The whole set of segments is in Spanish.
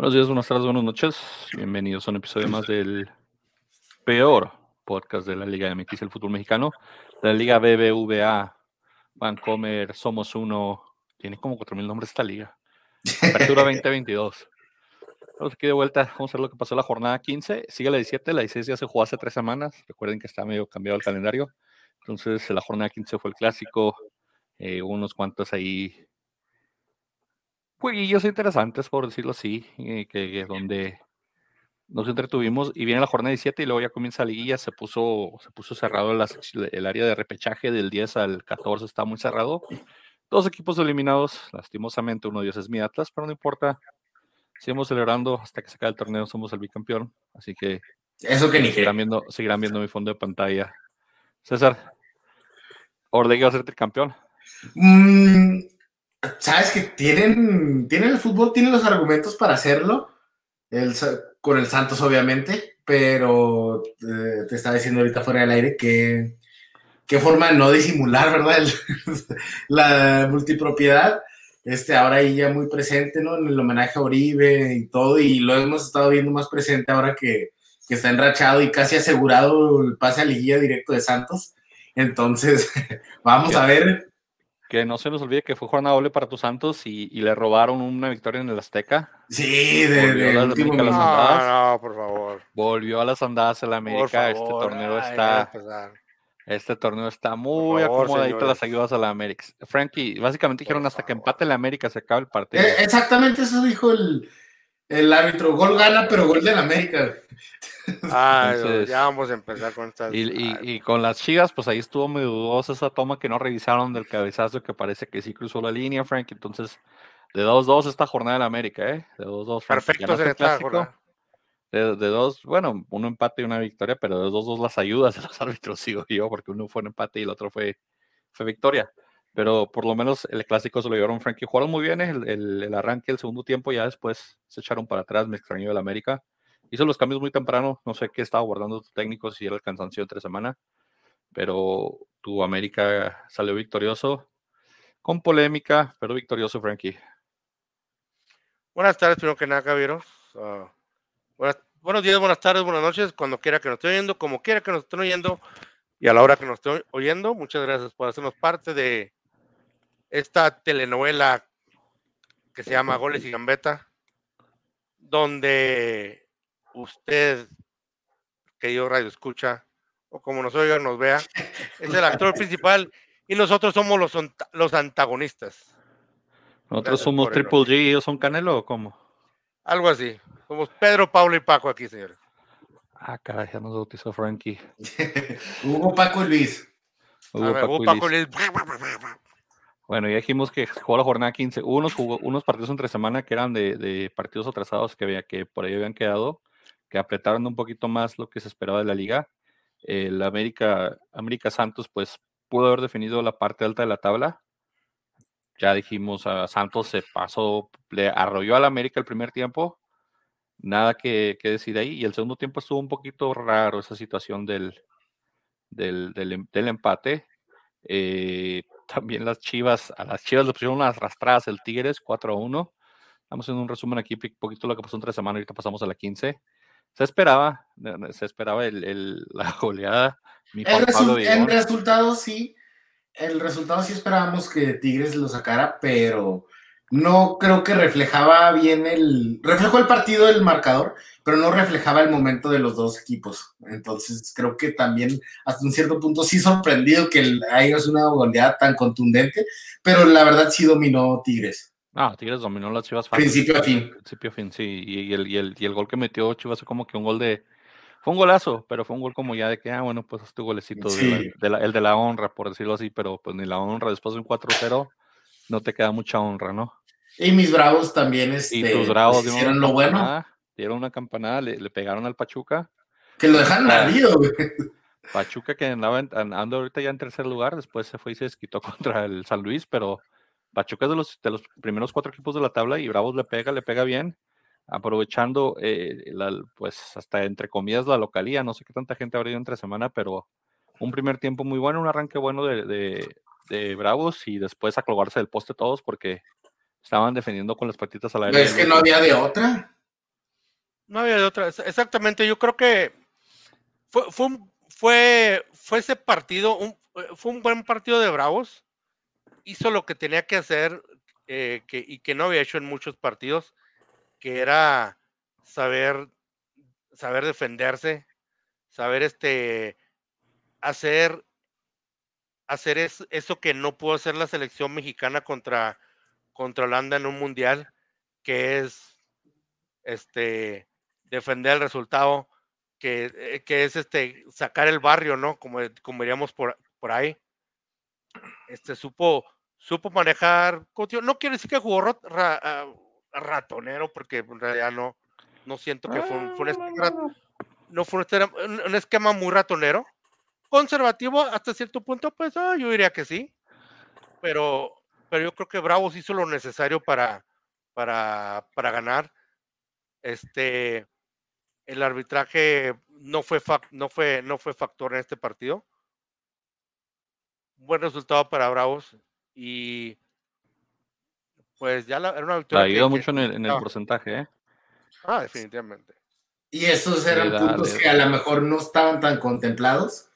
Buenos días, buenas tardes, buenas noches. Bienvenidos a un episodio más del peor podcast de la Liga MX, el fútbol mexicano. La Liga BBVA, Vancomer, Somos Uno. Tiene como 4.000 nombres esta liga. Apertura 2022. Estamos aquí de vuelta. Vamos a ver lo que pasó la jornada 15. Sigue la 17. La 16 ya se jugó hace tres semanas. Recuerden que está medio cambiado el calendario. Entonces, la jornada 15 fue el clásico. Eh, unos cuantos ahí jueguillos interesantes, por decirlo así, eh, que, donde nos entretuvimos y viene la jornada 17 y luego ya comienza la liguilla, se puso, se puso cerrado el área de repechaje del 10 al 14 está muy cerrado. Dos equipos eliminados, lastimosamente uno de ellos es mi Atlas, pero no importa. Seguimos celebrando hasta que se acabe el torneo, somos el bicampeón, así que eso que ni seguirán viendo, seguirán viendo mi fondo de pantalla. César, Orlegui va a ser tricampeón. Mm, sabes que tienen, tienen el fútbol, tienen los argumentos para hacerlo, el, con el Santos obviamente, pero eh, te estaba diciendo ahorita fuera del aire que qué forma de no disimular, ¿verdad? la multipropiedad, este, ahora ahí ya muy presente, ¿no? En el homenaje a Oribe y todo, y lo hemos estado viendo más presente ahora que, que está enrachado y casi asegurado el pase a liguilla directo de Santos. Entonces, vamos a ver que no se nos olvide que fue jornada doble para tus Santos y, le robaron una victoria en el Azteca. Sí, de, de último no, no, por favor. Volvió a las andadas en la América. este torneo está. Este torneo está muy acomodadito las ayudas a la América. Frankie, básicamente dijeron hasta que empate la América se acaba el partido. Eh, exactamente eso dijo el, el árbitro. Gol gana, pero gol de la América. Ah, ya vamos a empezar con estas. Y, con las chivas, pues ahí estuvo muy dudosa esa toma que no revisaron del cabezazo que parece que sí cruzó la línea, Frank. Entonces, de 2-2 esta jornada en América, ¿eh? De 2-2. Perfecto, se clásico. De, de, dos, bueno, uno empate y una victoria, pero de dos, dos las ayudas de los árbitros, sigo yo, porque uno fue un empate y el otro fue, fue victoria. Pero por lo menos el clásico se lo llevaron Frankie. Jugaron muy bien el, el, el arranque, el segundo tiempo, ya después se echaron para atrás, me extrañó el América hizo los cambios muy temprano. No sé qué estaba guardando tu técnico, si era el cansancio entre semana, pero tu América salió victorioso, con polémica, pero victorioso, Frankie. Buenas tardes, primero que nada, Javier. Ah, buenos días, buenas tardes, buenas noches, cuando quiera que nos estén oyendo, como quiera que nos estén oyendo y a la hora que nos estén oyendo. Muchas gracias por hacernos parte de esta telenovela que se llama Goles y Gambeta, donde usted, que yo radio escucha, o como nos oiga, nos vea, es el actor principal y nosotros somos los, los antagonistas. ¿Nosotros somos Triple G y ellos son Canelo o cómo? Algo así. Somos Pedro, Pablo y Paco aquí, señores. Ah, caray, ya nos bautizó Frankie. Hugo, Paco y Luis. Hugo, Paco, y Luis. Bueno, ya dijimos que jugó la jornada 15. Hubo unos, unos partidos entre semana que eran de, partidos atrasados que, había, que por ahí habían quedado que apretaron un poquito más lo que se esperaba de la liga. El América, América Santos, pues pudo haber definido la parte alta de la tabla. Ya dijimos, a Santos se pasó, le arrolló al América el primer tiempo. Nada que, decir ahí. Y el segundo tiempo estuvo un poquito raro esa situación del, del, del, empate. Eh, también las Chivas, a las Chivas le pusieron unas arrastradas el Tigres 4 a 1. Estamos en un resumen aquí, un poquito lo que pasó entre semana, ahorita pasamos a la 15 se esperaba, se esperaba el, la goleada. el, resultado sí, el resultado sí esperábamos que Tigres lo sacara, pero no creo que reflejaba bien el, reflejó el partido del marcador, pero no reflejaba el momento de los dos equipos. Entonces creo que también hasta un cierto punto sí sorprendido que haya una goleada tan contundente, pero la verdad sí dominó Tigres. Ah, Tigres dominó las Chivas fácil. Principio a fin. Principio a fin, sí. Y, el, y, el, y el gol que metió Chivas fue como que un gol de. Fue un golazo, pero fue un gol como ya de que, ah, bueno, pues este golecito, de la, el de la honra, por decirlo así, pero pues ni la honra, después de un 4-0, no te queda mucha honra, ¿no? Y mis bravos también este, y tus bravos pues, hicieron lo bueno. Dieron una campanada, le, pegaron al Pachuca. Que lo dejaron ardido, güey. Pachuca que andaba andando ahorita ya en tercer lugar, después se fue y se desquitó contra el San Luis, pero Pachuca es de los, de los primeros cuatro equipos de la tabla y Bravos le pega, le pega bien, aprovechando, eh, pues hasta entre comillas, la localía. No sé qué tanta gente habrá ido entre semana, pero un primer tiempo muy bueno, un arranque bueno de, de, Bravos y después a del poste todos porque estaban defendiendo con las patitas al aire. Es que no había de otra. No había de otra. Exactamente, yo creo que fue, fue, fue, fue ese partido, un, fue un buen partido de Bravos. Hizo lo que tenía que hacer eh, que, y que no había hecho en muchos partidos, que era saber, saber defenderse, saber este, hacer, hacer eso que no pudo hacer la selección mexicana contra, contra Holanda en un mundial, que es este, defender el resultado, que, eh, que, es este, sacar el barrio, ¿no? Como, como diríamos por, por ahí. Este, supo, supo manejar, no quiero decir que jugó ah, ratonero, porque en realidad no, no siento que fue, un, fue un, no fue un, esquema muy ratonero. Conservativo hasta cierto punto, pues ah, yo diría que sí. Pero, pero yo creo que Bravos hizo lo necesario para, para, para ganar. Este, el arbitraje no fue, no, fue, no fue factor en este partido. Buen resultado para Bravos y pues ya era una victoria. ayudó mucho en el, en el porcentaje, ¿eh? Ah, definitivamente. Y esos eran puntos que a lo mejor no estaban tan contemplados.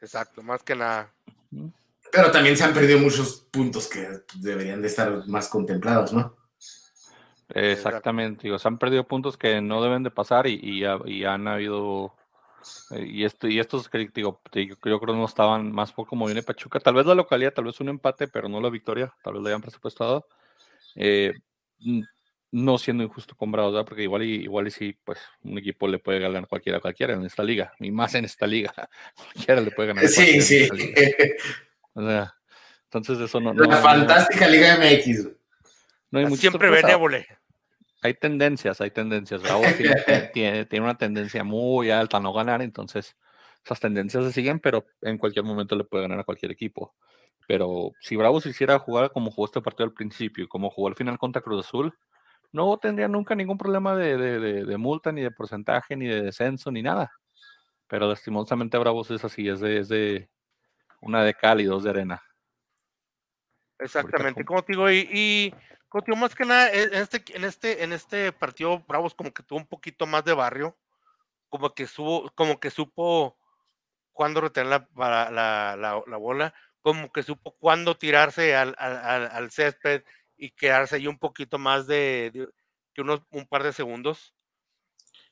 Exacto, más que nada. Pero también se han perdido muchos puntos que deberían de estar más contemplados, ¿no? Exactamente, digo, se han perdido puntos que no deben de pasar y, y, han habido eh, y, esto, y estos que digo, yo creo que no estaban más poco como viene Pachuca, tal vez la localidad, tal vez un empate, pero no la victoria, tal vez le hayan presupuestado. Eh, no siendo injusto con Bravos, porque igual y, igual y sí, pues un equipo le puede ganar cualquiera a cualquiera en esta liga, y más en esta liga, cualquiera le puede ganar. Sí, sí. O sea, entonces eso no. La fantástica Liga MX. No hay Siempre benévole. Hay tendencias, hay tendencias. Bravos tiene, tiene, una tendencia muy alta a no ganar, entonces esas tendencias se siguen, pero en cualquier momento le puede ganar a cualquier equipo. Pero si Bravos hiciera jugar como jugó este partido al principio y como jugó al final contra Cruz Azul, no tendría nunca ningún problema de, multa, ni de porcentaje, ni de descenso, ni nada. Pero lastimosamente Bravos es así, es de, es de una de cal y dos de arena. Exactamente, como te digo, y, y como más que nada, en este, en este, en este partido Bravos como que tuvo un poquito más de barrio, como que supo, como que supo cuándo retener la, la, la, bola, como que supo cuándo tirarse al, al, al césped, y quedarse ahí un poquito más de, que unos un par de segundos.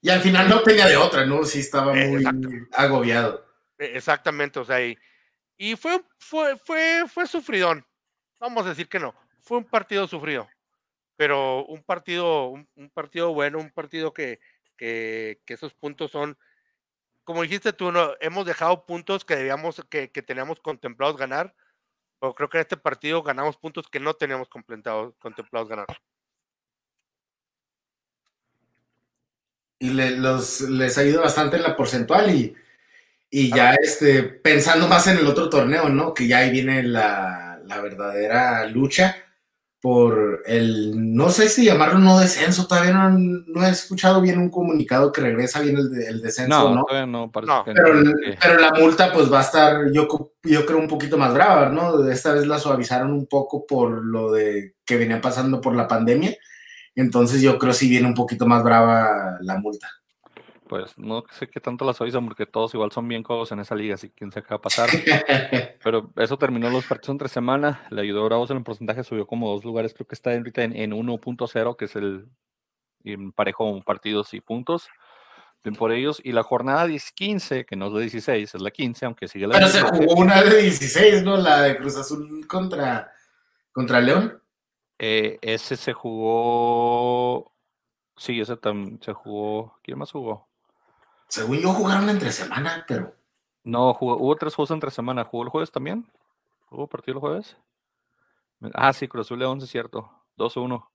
Y al final no tenía de otra, ¿no? Sí estaba muy agobiado. E, exactamente, o sea, y, y, fue, fue, fue, fue sufridón. Vamos a decir que no, fue un partido sufrido, pero un partido, un, partido bueno, un partido que, que, esos puntos son, como dijiste tú, no, hemos dejado puntos que debíamos, que, que teníamos contemplados ganar, pero creo que en este partido ganamos puntos que no teníamos contemplados ganar. Y los, les ha ido bastante en la porcentual y, y ya este, pensando más en el otro torneo, ¿no? Que ya ahí viene la, la verdadera lucha por el, no sé si llamarlo no descenso, todavía no, no he escuchado bien un comunicado que regresa bien el, el descenso, ¿no? ¿no? no, no pero, pero, la multa pues va a estar, yo, yo creo, un poquito más brava, ¿no? Esta vez la suavizaron un poco por lo de que venía pasando por la pandemia, entonces yo creo si viene un poquito más brava la multa pues no sé qué tanto las suavizan porque todos igual son bien codos en esa liga, así que quién sabe qué va a pasar. Pero eso terminó los partidos entre semana, le ayudó a Bravos en el porcentaje, subió como dos lugares, creo que está ahorita en, en 1.0, que es el parejo partidos y puntos. Por ellos. Y la jornada 10-15, que no es de 16, es la 15, aunque sigue la Pero se jugó una de 16, ¿no? La de Cruz Azul contra, contra León. Eh, ese se jugó. Sí, ese también se jugó. ¿Quién más jugó? Según yo jugaron entre semana, pero. No, hubo tres juegos entre semana. ¿Jugó el jueves también? ¿Hubo partido el jueves? Ah, sí, Cruz Azul León, es cierto. 2-1.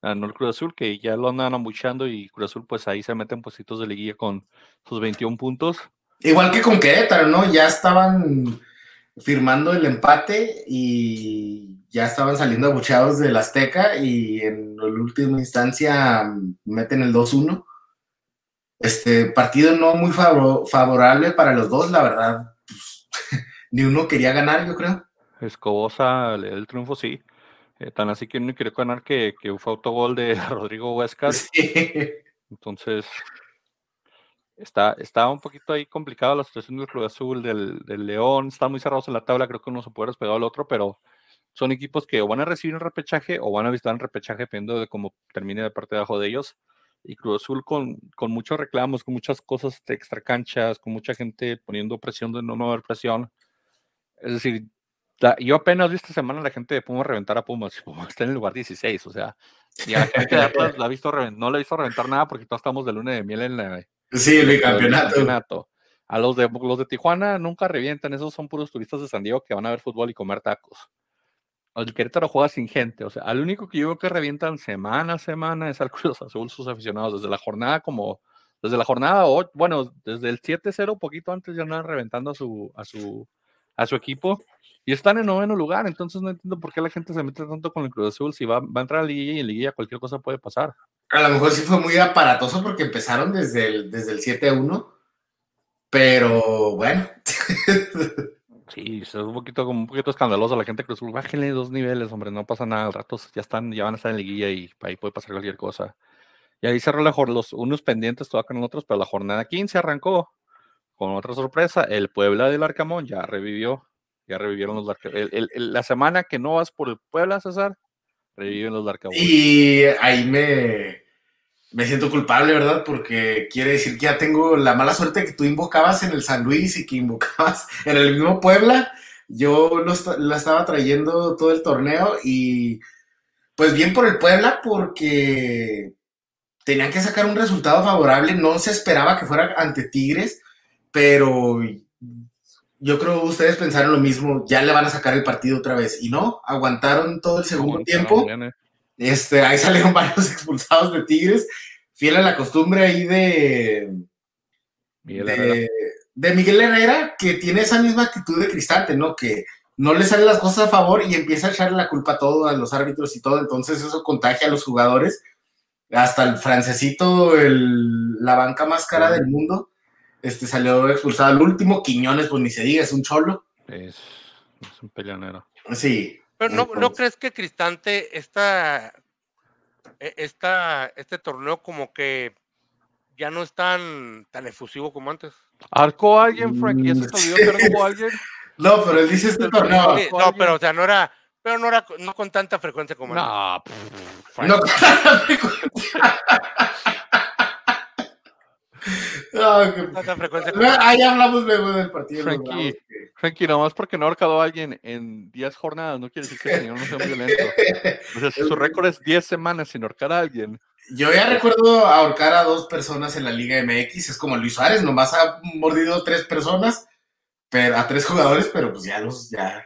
Ganó el Cruz Azul, que ya lo andan amuchando y Cruz Azul, pues ahí se mete en puestitos de liguilla con sus 21 puntos. Igual que con Querétaro, ¿no? Ya estaban firmando el empate y ya estaban saliendo abucheados del Azteca y en la última instancia meten el 2-1. Este partido no muy favorable para los dos, la verdad. Pues, ni uno quería ganar, yo creo. Escobosa el triunfo, sí. Eh, tan así que uno quería ganar que, que fue autogol de Rodrigo Huescas. Entonces, está, está un poquito ahí complicado la situación del Club Azul, del, del León. Están muy cerrados en la tabla, creo que uno se puede despegar al otro, pero son equipos que o van a recibir un repechaje o van a visitar un repechaje, dependiendo de cómo termine de parte de abajo de ellos. Y Cruz Azul con, con muchos reclamos, con muchas cosas de extra canchas, con mucha gente poniendo presión de no, no haber presión. Es decir, yo apenas vi esta semana la gente de Pumas reventar a Pumas. Pumas está en el lugar 16, o sea, y a la gente de Atlas la ha visto no le ha visto reventar nada porque todos estamos de luna de miel en la. Sí, el campeonato. A los de, los de Tijuana nunca revientan, esos son puros turistas de San Diego que van a ver fútbol y comer tacos. El Querétaro juega sin gente, o sea, al único que yo veo que revientan semana a semana es al Cruz Azul, sus aficionados, desde la jornada como, desde la jornada, bueno, desde el 7-0, poquito antes ya andan reventando a su, a su, a su equipo y están en noveno lugar, entonces no entiendo por qué la gente se mete tanto con el Cruz Azul, si va, va a entrar a la liguilla y en liguilla cualquier cosa puede pasar. A lo mejor sí fue muy aparatoso porque empezaron desde el, desde el 7-1, pero bueno. Sí, es un poquito como un poquito escandaloso la gente Cruz Azul. Bájenle dos niveles, hombre, no pasa nada. Al rato ya están, ya van a estar en liguilla y ahí puede pasar cualquier cosa. Y ahí cerró la, los unos pendientes todavía con otros, pero la jornada 15 arrancó con otra sorpresa. El Puebla del Arcamón ya revivió, ya revivieron los el, La semana que no vas por el Puebla, César, reviven los Arcamón. Y ahí me, me siento culpable, ¿verdad? Porque quiere decir que ya tengo la mala suerte que tú invocabas en el San Luis y que invocabas en el mismo Puebla. Yo la estaba trayendo todo el torneo y pues bien por el Puebla porque tenían que sacar un resultado favorable. No se esperaba que fuera ante Tigres, pero yo creo que ustedes pensaron lo mismo. Ya le van a sacar el partido otra vez y no, aguantaron todo el segundo tiempo. Este, ahí salieron varios expulsados de Tigres, fiel a la costumbre ahí de Miguel, Herrera. de Miguel Herrera, que tiene esa misma actitud de Cristante, ¿no? Que no le salen las cosas a favor y empieza a echarle la culpa a todo, a los árbitros y todo, entonces eso contagia a los jugadores. Hasta el francesito, el, la banca más cara del mundo, este salió expulsado al último. Quiñones, pues ni se diga, es un cholo. Es, es un peleonero. Sí. Pero no, ¿no crees que Cristante esta, e, esta, este torneo como que ya no es tan, tan efusivo como antes? ¿Arcó alguien, Frank? ¿Ya se te olvidó que arcó alguien? No, pero él dice este torneo. no, pero o sea, no era, pero no era no con tanta frecuencia como no, antes. no con tanta frecuencia. Ahí hablamos luego del partido. Frankie, Frankie, nomás porque no ha ahorcado a alguien en 10 jornadas, no quiere decir que el señor no sea violento. O sea, si su récord es 10 semanas sin ahorcar a alguien. Yo ya recuerdo ahorcar a dos personas en la Liga MX, es como Luis Suárez, nomás ha mordido a tres personas, pero, a tres jugadores, pero pues ya los, ya.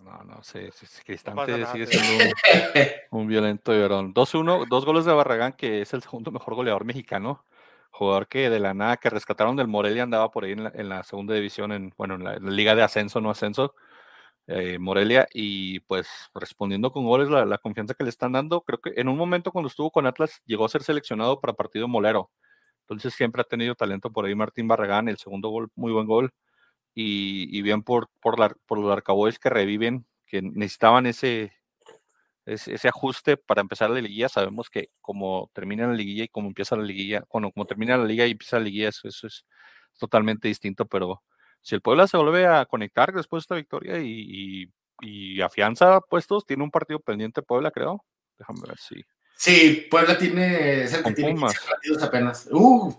No, no, sí, sí, Cristante sigue siendo un, un violento llorón. 2-1, dos goles de Barragán, que es el segundo mejor goleador mexicano jugador que de la nada que rescataron del Morelia andaba por ahí en la, segunda división, en, bueno, en la, liga de ascenso, no ascenso, eh, Morelia, y pues respondiendo con goles la, confianza que le están dando, creo que en un momento cuando estuvo con Atlas llegó a ser seleccionado para partido molero, entonces siempre ha tenido talento por ahí Martín Barragán, el segundo gol, muy buen gol, y, bien por, por, los Arcaboys que reviven, que necesitaban ese, ese ajuste para empezar la liguilla. Sabemos que como termina la liguilla y como empieza la liguilla, cuando como termina la liga y empieza la liguilla, eso, es totalmente distinto. Pero si el Puebla se vuelve a conectar después de esta victoria y, afianza puestos, tiene un partido pendiente Puebla, creo. Déjame ver si. Sí, Puebla tiene, es el que tiene partidos apenas. Uh,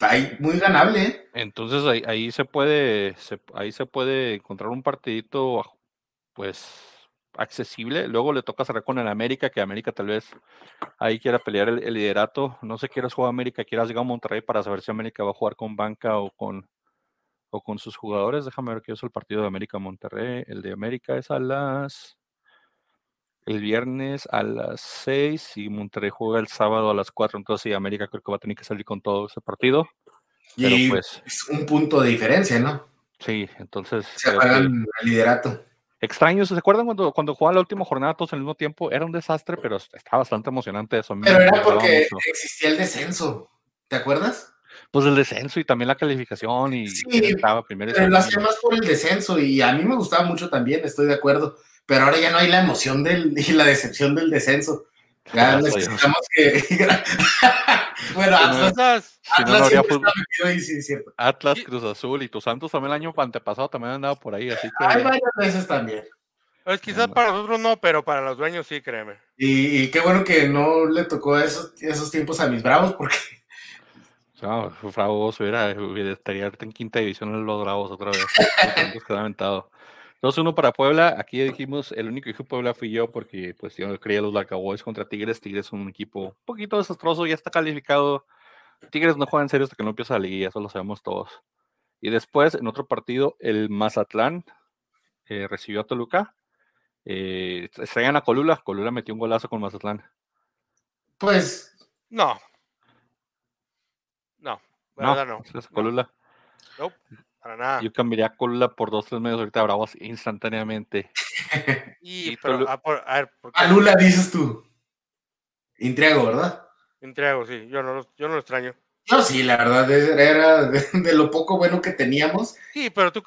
ahí, muy ganable. ¿eh? Entonces ahí, ahí se puede, ahí se puede encontrar un partidito, pues accesible. Luego le toca cerrar con el América, que América tal vez ahí quiera pelear el, liderato. No sé, quieras jugar América, quieras llegar a Monterrey para saber si América va a jugar con banca o con, o con sus jugadores. Déjame ver qué es el partido de América-Monterrey. El de América es a las... El viernes a las 6 y Monterrey juega el sábado a las 4. Entonces sí, América creo que va a tener que salir con todo ese partido. y pues, es un punto de diferencia, ¿no? Sí, entonces... Se el liderato extraños. ¿Se acuerdan cuando, cuando jugaban la última jornada todos al mismo tiempo? Era un desastre, pero estaba bastante emocionante eso. Pero era porque existía el descenso. ¿Te acuerdas? Pues el descenso y también la calificación y sí, estaba primero. Pero lo hacía más por el descenso y a mí me gustaba mucho también, estoy de acuerdo. Pero ahora ya no hay la emoción del, y la decepción del descenso. Ya necesitamos que. bueno, Atlas. Si no, no habría ahí, sí, cierto. Atlas, Cruz Azul y tus Santos también el año antepasado también han andado por ahí, así que. Hay varias veces también. Pues quizás para nosotros no, pero para los dueños sí, créeme. Y, qué bueno que no le tocó esos, esos tiempos a mis bravos, porque. No, Bravos hubiera, hubiera estaría en quinta división en los Bravos otra vez. 2-1 para Puebla. Aquí dijimos, el único que dijo Puebla fui yo porque pues yo creía los Black contra Tigres. Tigres es un equipo un poquito desastroso, ya está calificado. Tigres no juega en serio hasta que no empieza la liga, eso lo sabemos todos. Y después, en otro partido, el Mazatlán eh, recibió a Toluca. Eh, se a Colula. Colula metió un golazo con Mazatlán. Pues. No. No, verdad no. no. Es Colula. No. Para nada. Yo cambiaría Colula por dos, tres medios ahorita Bravos instantáneamente. y, pero, a, ver, Lula dices tú. Intriago, ¿verdad? Intriago, sí. Yo no, yo no lo extraño. No, sí, la verdad era de, lo poco bueno que teníamos. Sí, pero tú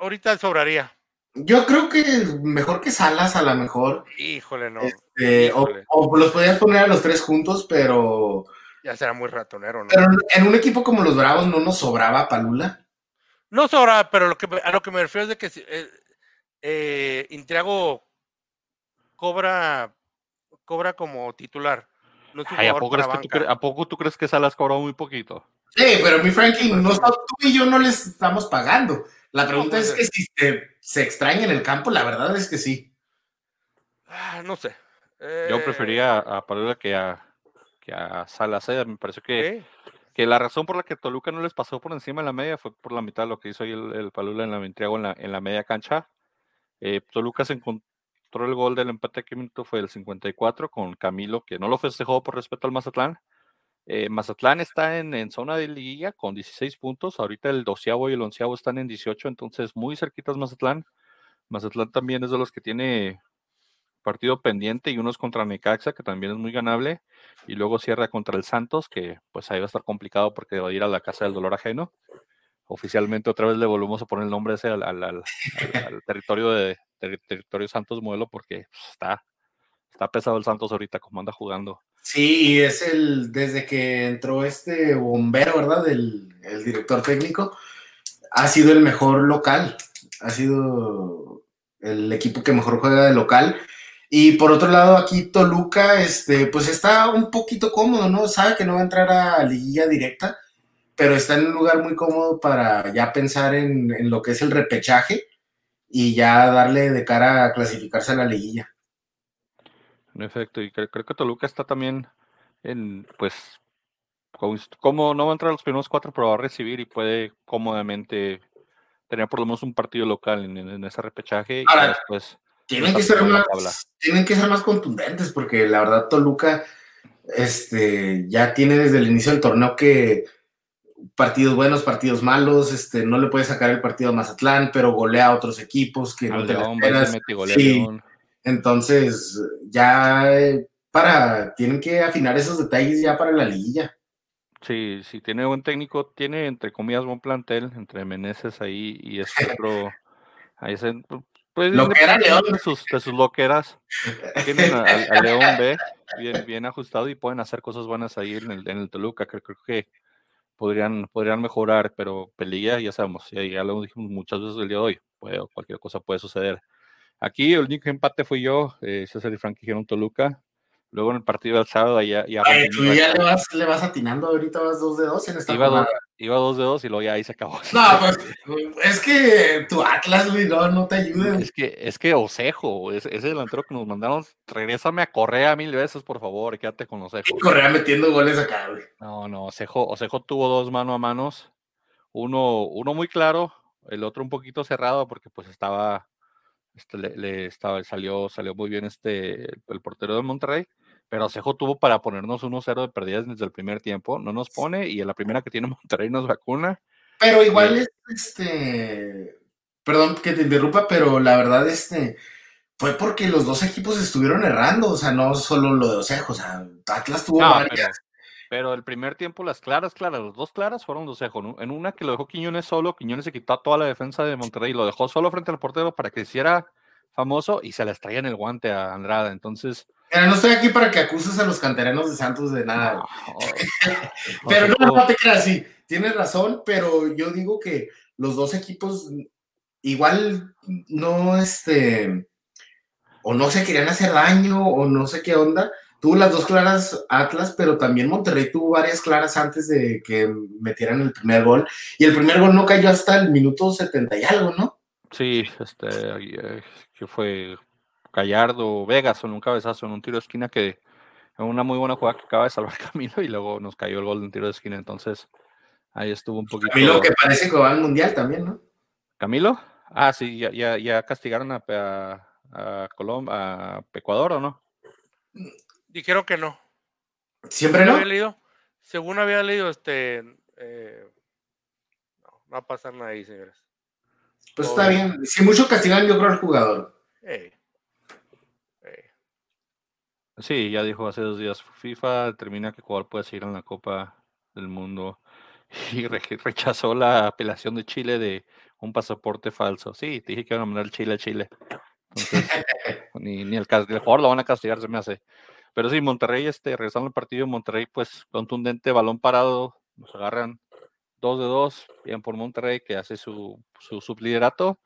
ahorita sobraría. Yo creo que mejor que Salas, a lo mejor. Híjole, no. Este, o, los podías poner a los tres juntos, pero. Ya será muy ratonero, ¿no? Pero en un equipo como los Bravos no nos sobraba Palula. No sobra, pero lo que, a lo que me refiero es de que eh, eh, Intriago cobra, cobra como titular. ¿a, poco tú, crees que Salas cobró muy poquito? Sí, pero mi Frankie, no, tú y yo no les estamos pagando. La pregunta es que si se, extraña en el campo, la verdad es que sí. Ah, no sé. Yo prefería a Palula que a, que a Salas. ¿eh? Me parece que que la razón por la que Toluca no les pasó por encima de la media fue por la mitad de lo que hizo ahí el, Palula en la Ventriago en la, en la media cancha. Eh, Toluca se encontró el gol del empate que minuto fue el 54 con Camilo, que no lo festejó por respeto al Mazatlán. Eh, Mazatlán está en, zona de liguilla con 16 puntos. Ahorita el doceavo y el onceavo están en 18, entonces muy cerquitas Mazatlán. Mazatlán también es de los que tiene partido pendiente y unos contra Necaxa, que también es muy ganable, y luego cierra contra el Santos, que pues ahí va a estar complicado porque va a ir a la casa del dolor ajeno. Oficialmente otra vez le volvemos a poner el nombre ese al, territorio de territorio Santos modelo porque está, está pesado el Santos ahorita como anda jugando. Sí, es el, desde que entró este bombero, ¿verdad? El, el director técnico, ha sido el mejor local, ha sido el equipo que mejor juega de local y por otro lado, aquí Toluca, este, pues está un poquito cómodo, ¿no? Sabe que no va a entrar a liguilla directa, pero está en un lugar muy cómodo para ya pensar en, lo que es el repechaje y ya darle de cara a clasificarse a la liguilla. En efecto, y creo, que Toluca está también en, pues, como no va a entrar a los primeros cuatro, pero va a recibir y puede cómodamente tener por lo menos un partido local en, ese repechaje y después tienen que, ser más, tienen que ser más contundentes porque la verdad Toluca este, ya tiene desde el inicio del torneo que partidos buenos, partidos malos, este, no le puede sacar el partido a Mazatlán, pero golea a otros equipos que no te Entonces, ya eh, para, tienen que afinar esos detalles ya para la liguilla. Sí, sí, tiene buen técnico, tiene entre comillas buen plantel, entre Meneses ahí y este otro, ahí se, pues lo que era León. De sus, de sus loqueras. Tienen al León B bien, bien ajustado y pueden hacer cosas buenas ahí en el, en el Toluca. Creo, creo que podrían, podrían mejorar, pero pelea, ya sabemos, ya, ya lo dijimos muchas veces el día de hoy, puede, cualquier cosa puede suceder. Aquí el único empate fui yo, eh, César y Frank dijeron Toluca. Luego en el partido del sábado ya... ya, tú ya le vas, le vas atinando, ahorita vas 2 de 2 en esta iba dos, iba 2 de 2 y luego ya ahí se acabó. No, pues es que tu Atlas, güey, no, no te ayuda. Es que, es que Osejo, ese, ese delantero que nos mandaron, regrésame a Correa mil veces, por favor, y quédate con Osejo. Y Correa metiendo goles acá, güey. No, no, Osejo, Osejo tuvo dos mano a manos, uno, uno muy claro, el otro un poquito cerrado porque pues estaba este, le, estaba, salió, salió muy bien este, el, portero de Monterrey, pero Cejo tuvo para ponernos 1-0 de perdidas desde el primer tiempo, no nos pone y en la primera que tiene Monterrey nos vacuna. Pero igual es, este, perdón que te interrumpa, pero la verdad, este, fue porque los dos equipos estuvieron errando, o sea, no solo lo de Osejo, o sea, Atlas tuvo varias. Pero, el primer tiempo, las claras, claras, los dos claras fueron de Osejo. ¿no? En una que lo dejó Quiñones solo, Quiñones se quitó a toda la defensa de Monterrey, lo dejó solo frente al portero para que hiciera famoso y se les traía en el guante a Andrada. Entonces, Pero no estoy aquí para que acuses a los canteranos de Santos de nada. pero no, no te creas así. Tienes razón, pero yo digo que los dos equipos igual no, este, o no se querían hacer daño, o no sé qué onda. Tuvo las dos claras Atlas, pero también Monterrey tuvo varias claras antes de que metieran el primer gol. Y el primer gol no cayó hasta el minuto 70 y algo, ¿no? Sí, este, eh, que fue Gallardo Vegas en un cabezazo, en un tiro de esquina que en una muy buena jugada que acaba de salvar Camilo y luego nos cayó el gol de un tiro de esquina. Entonces ahí estuvo un poquito. Camilo que parece que va al mundial también, ¿no? ¿Camilo? Ah, sí, ya, ya, ya castigaron a, a, Colombia, a Ecuador o no? Dijeron que no. ¿Siempre no? Había leído, según había leído, este. Eh, no, no va a pasar nada ahí, señores. Pues está bien. Si mucho castigan, yo creo al jugador. Sí, ya dijo hace dos días, FIFA determina que Ecuador puede seguir en la Copa del Mundo y rechazó la apelación de Chile de un pasaporte falso. Sí, te dije que iban a mandar Chile a Chile. Entonces, ni, ni el, el, jugador lo van a castigar, se me hace. Pero sí, Monterrey, este, regresando al partido, Monterrey, pues contundente, balón parado, nos agarran dos de dos, bien por Monterrey, que hace su, su subliderato.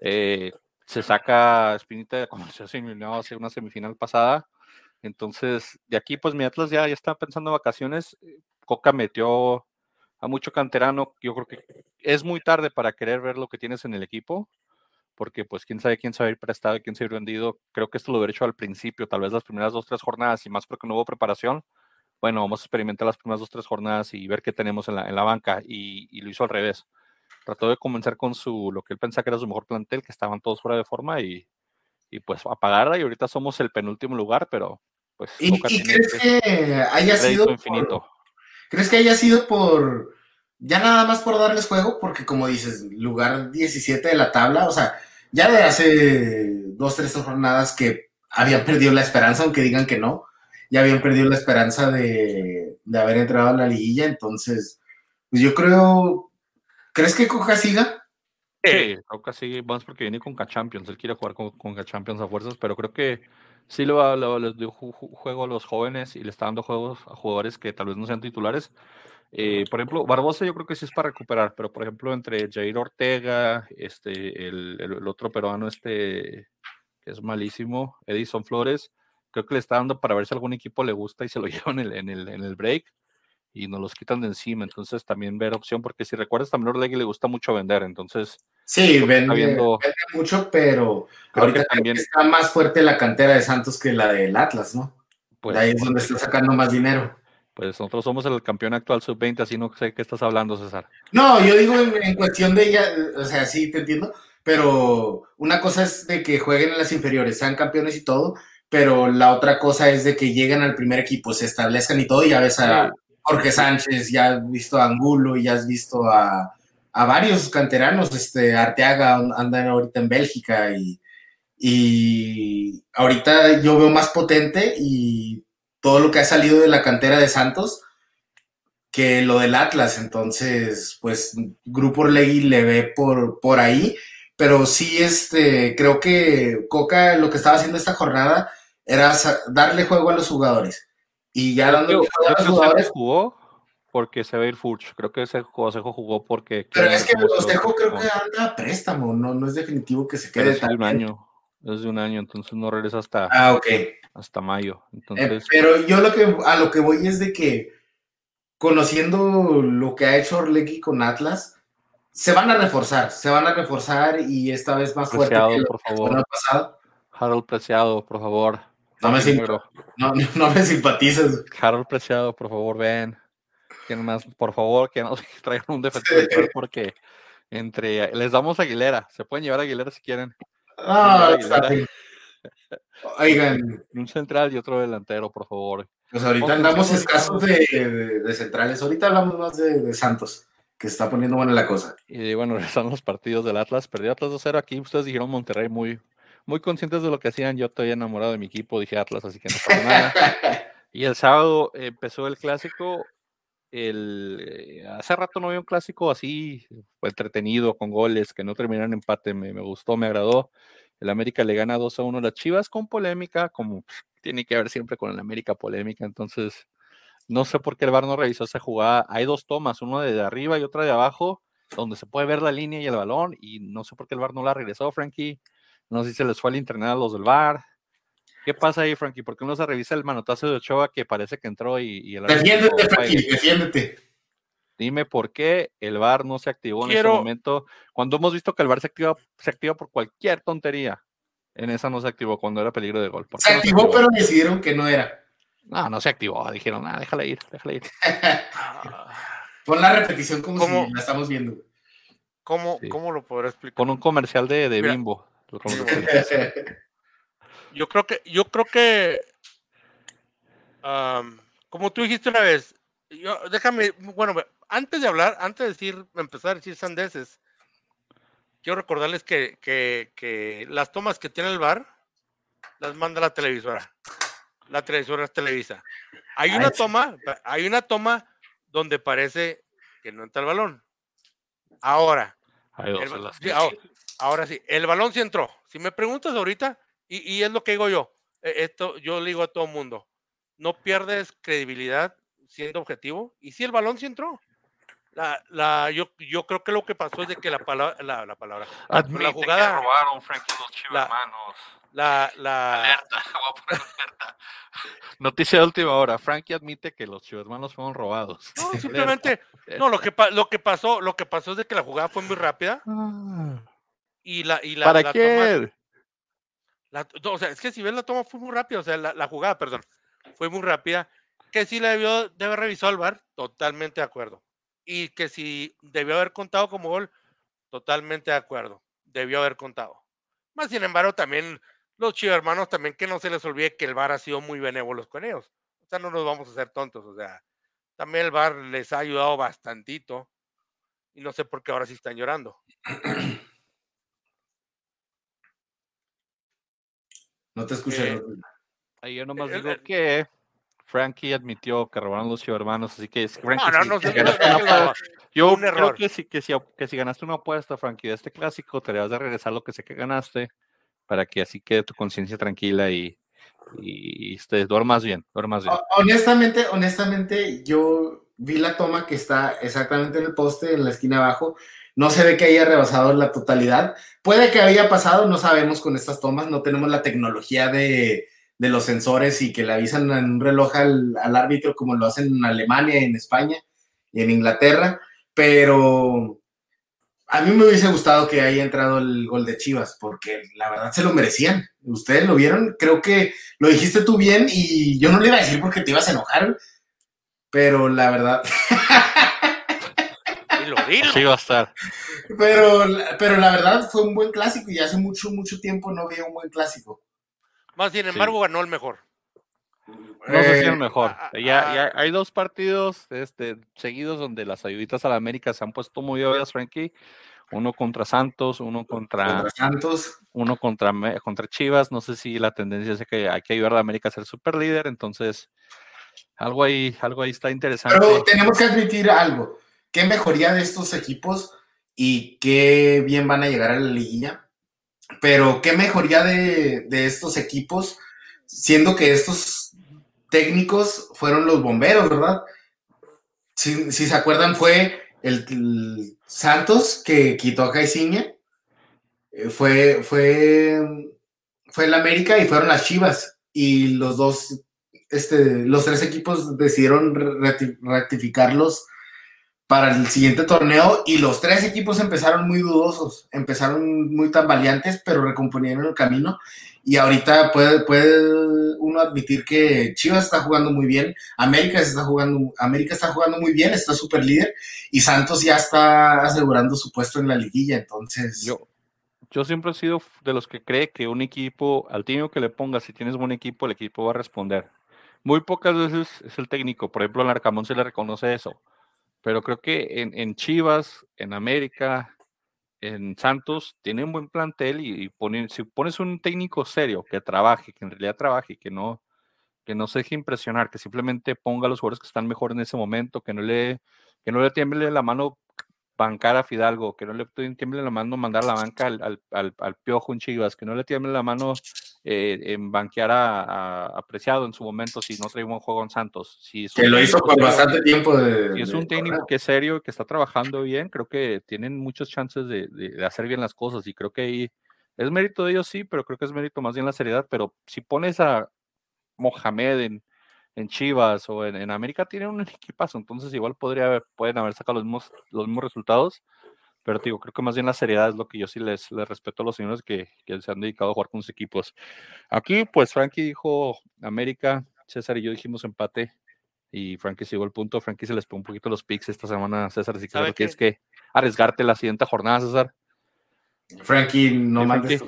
Eh, se saca Espinita, como se ha hace una semifinal pasada, entonces, de aquí, pues mi Atlas ya, ya está pensando en vacaciones. Coca metió a mucho canterano. Yo creo que es muy tarde para querer ver lo que tienes en el equipo, porque pues quién sabe quién a ir prestado y quién se va a ir vendido. Creo que esto lo hubiera hecho al principio, tal vez las primeras dos, tres jornadas y más porque no hubo preparación. Bueno, vamos a experimentar las primeras dos, tres jornadas y ver qué tenemos en la, en la banca. Y, y, lo hizo al revés. Trató de comenzar con su, lo que él pensaba que era su mejor plantel, que estaban todos fuera de forma y, y pues apagarla. Y ahorita somos el penúltimo lugar, pero pues, ¿Y, crees que haya sido infinito? ¿Crees que haya sido por ya nada más por darles juego? Porque como dices, lugar 17 de la tabla, o sea, ya de hace dos, tres jornadas que habían perdido la esperanza, aunque digan que no, ya habían perdido la esperanza de, haber entrado a la liguilla, entonces, pues yo creo, ¿crees que Coca siga? Sí, Coca sigue, más porque viene con K-Champions, él quiere jugar con, con K-Champions a fuerzas, pero creo que sí lo, lo, les dio juego a los jóvenes y le está dando juegos a jugadores que tal vez no sean titulares. Eh, por ejemplo, Barbosa yo creo que sí es para recuperar, pero por ejemplo, entre Jair Ortega, este, el, el, otro peruano, este, que es malísimo, Edison Flores, creo que le está dando para ver si algún equipo le gusta y se lo el, en el break y nos los quitan de encima. Entonces también ver opción, porque si recuerdas, también a Orlegui le gusta mucho vender. Entonces Sí, vende, mucho, pero ahorita también está más fuerte la cantera de Santos que la del Atlas, ¿no? Pues, ahí es donde está sacando más dinero. Pues nosotros somos el campeón actual sub-20, así no sé qué estás hablando, César. No, yo digo en, cuestión de ella, o sea, sí, te entiendo, pero una cosa es de que jueguen en las inferiores, sean campeones y todo, pero la otra cosa es de que lleguen al primer equipo, se establezcan y todo, y ya ves a Jorge Sánchez, ya has visto a Angulo, y ya has visto a a varios canteranos, este, Arteaga andan ahorita en Bélgica y, y ahorita yo veo más potente y todo lo que ha salido de la cantera de Santos que lo del Atlas, entonces, pues Grupo Orlegui le ve por, por ahí, pero sí, este, creo que Coca lo que estaba haciendo esta jornada era darle juego a los jugadores. Y ya a los jugadores. Jugó porque se va a ir Furch. Creo que ese Josejo jugó porque. Pero es que Josejo creo que anda a préstamo, no, no es definitivo que se quede. Es de un año, es de un año, entonces no regresa hasta, ah, okay. hasta mayo. Eh, entonces, pero yo lo que a lo que voy es de que conociendo lo que ha hecho Orlegui con Atlas, se van a reforzar, se van a reforzar y esta vez más fuerte que por favor. pasado. Harold Preciado, por favor. No me, no, no me simpatizas. Harold Preciado, por favor, ven más, por favor, que nos traigan un defensor porque entre les damos Aguilera, se pueden llevar a Aguilera si quieren. Ah, Oigan. Un central y otro delantero, por favor. Pues ahorita andamos escasos de, centrales. Ahorita hablamos más de, Santos, que está poniendo buena la cosa. Y bueno, están los partidos del Atlas. Perdió Atlas 2-0 aquí. Ustedes dijeron Monterrey muy, muy conscientes de lo que hacían. Yo estoy enamorado de mi equipo, dije Atlas, así que no pasa nada. y el sábado empezó el clásico el, eh, hace rato no había un clásico así, entretenido, con goles, que no terminaron en empate, me, me, gustó, me agradó. El América le gana 2 a 1 a las Chivas con polémica, como tiene que ver siempre con la América polémica, entonces no sé por qué el VAR no revisó esa jugada. Hay dos tomas, una de arriba y otra de abajo, donde se puede ver la línea y el balón, y no sé por qué el VAR no la regresó, Frankie. No sé si se les fue al internet a los del VAR. ¿Qué pasa ahí, Frankie? ¿Por qué no se revisa el manotazo de Ochoa que parece que entró y, el Defiéndete, Frankie, defiéndete. Dime por qué el VAR no se activó en ese momento, cuando hemos visto que el VAR se activa, se activa por cualquier tontería. En esa no se activó cuando era peligro de gol. Se activó, pero decidieron que no era. No, no se activó. Dijeron, ah, déjala ir, déjala ir. Pon la repetición como si la estamos viendo. ¿Cómo, ¿Cómo lo podré explicar? Con un comercial de, de Bimbo. Yo creo que, yo creo que, como tú dijiste una vez, yo, déjame, bueno, antes de hablar, antes de decir, empezar a decir sandeces, quiero recordarles que, que, que las tomas que tiene el bar las manda la televisora. La televisora es Televisa. Hay una toma, hay una toma donde parece que no entra el balón. Ahora, ahora, sí, el balón sí entró. Si me preguntas ahorita, y, es lo que digo yo, e, esto yo le digo a todo el mundo, no pierdes credibilidad siendo objetivo, y si el balón sí entró. La, la, yo, yo creo que lo que pasó es de que la palabra, la, la palabra, Admite la jugada, que robaron la, la, la, Noticia de última hora. Frankie admite que los hermanos fueron robados. No, simplemente, no, lo que, lo que pasó, lo que pasó es de que la jugada fue muy rápida. Ah. Y la, y la, ¿Para qué? o sea, es que si ves la toma fue muy rápida, o sea, la, jugada, perdón, fue muy rápida. Que si la debió de haber revisado el VAR, totalmente de acuerdo. Y que si debió haber contado como gol, totalmente de acuerdo. Debió haber contado. Más sin embargo, también los chivos hermanos también que no se les olvide que el VAR ha sido muy benévolos con ellos. O sea, no nos vamos a hacer tontos. O sea, también el VAR les ha ayudado bastantito. Y no sé por qué ahora sí están llorando. No te escuché. Eh, ahí yo nomás digo que Frankie admitió que robaron los hermanos, así que Frankie, no, no, no, yo creo que si, que, si, que si ganaste una apuesta, Frankie, de este clásico, te debes de regresar lo que sé que ganaste para que así quede tu conciencia tranquila y, y, te duermas bien, duermas bien. Honestamente, honestamente, yo vi la toma que está exactamente en el poste, en la esquina abajo. No se ve que haya rebasado la totalidad. Puede que haya pasado, no sabemos con estas tomas, no tenemos la tecnología de, de los sensores y que le avisan en un reloj al, al, árbitro como lo hacen en Alemania, en España y en Inglaterra, pero a mí me hubiese gustado que haya entrado el gol de Chivas, porque la verdad se lo merecían. Ustedes lo vieron, creo que lo dijiste tú bien y yo no le iba a decir porque te ibas a enojar, pero la verdad. Sí va a estar. Pero, pero la verdad fue un buen clásico y hace mucho, mucho tiempo no había un buen clásico. Más sin embargo, ganó el mejor. No sé si el mejor. ya, ya, hay dos partidos este, seguidos donde las ayuditas a la América se han puesto muy obvias, Frankie. Uno contra Santos, uno contra, Santos, uno contra, contra Chivas. No sé si la tendencia es que hay que ayudar a la América a ser super líder. Entonces, algo ahí, algo ahí está interesante. Pero tenemos que admitir algo. ¿Qué mejoría de estos equipos y qué bien van a llegar a la liguilla? Pero qué mejoría de, de estos equipos, siendo que estos técnicos fueron los bomberos, ¿verdad? Si, se acuerdan, fue el, Santos que quitó a Caiciña, eh, fue, fue, fue el América y fueron las Chivas. Y los dos, este, los tres equipos decidieron rectificarlos para el siguiente torneo y los tres equipos empezaron muy dudosos, empezaron muy tambaleantes, pero recomponieron el camino. Y ahorita puede, puede uno admitir que Chivas está jugando muy bien, América está jugando, América está jugando muy bien, está súper líder y Santos ya está asegurando su puesto en la liguilla, entonces... Yo, yo siempre he sido de los que cree que un equipo, al tío que le pongas, si tienes buen equipo, el equipo va a responder. Muy pocas veces es el técnico, por ejemplo, al Arcamón se le reconoce eso, pero creo que en, en Chivas, en América, en Santos tiene un buen plantel y, si pones un técnico serio que trabaje, que en realidad trabaje, que no, que no se deje impresionar, que simplemente ponga a los jugadores que están mejor en ese momento, que no le, que no le tiemble la mano bancar a Fidalgo, que no le tiemble la mano mandar la banca al, al, al, Piojo en Chivas, que no le tiemble la mano eh, en banquear a, Apreciado en su momento si no traía un juego en Santos. Si que lo hizo por bastante tiempo. De, si es un técnico que es serio que está trabajando bien, creo que tienen muchas chances de, de, hacer bien las cosas y creo que ahí es mérito de ellos, sí, pero creo que es mérito más bien la seriedad. Pero si pones a Mohamed en, en Chivas o en, en, América, tienen un equipazo, entonces igual podría, pueden haber sacado los mismos, los mismos resultados pero digo, creo que más bien la seriedad es lo que yo sí les, les respeto a los señores que, que, se han dedicado a jugar con sus equipos. Aquí, pues Frankie dijo América, César y yo dijimos empate. Y Frankie llegó el punto. Frankie se les pone un poquito los picks esta semana, César. Así que tienes que arriesgarte la siguiente jornada, César. Frankie, no mandes.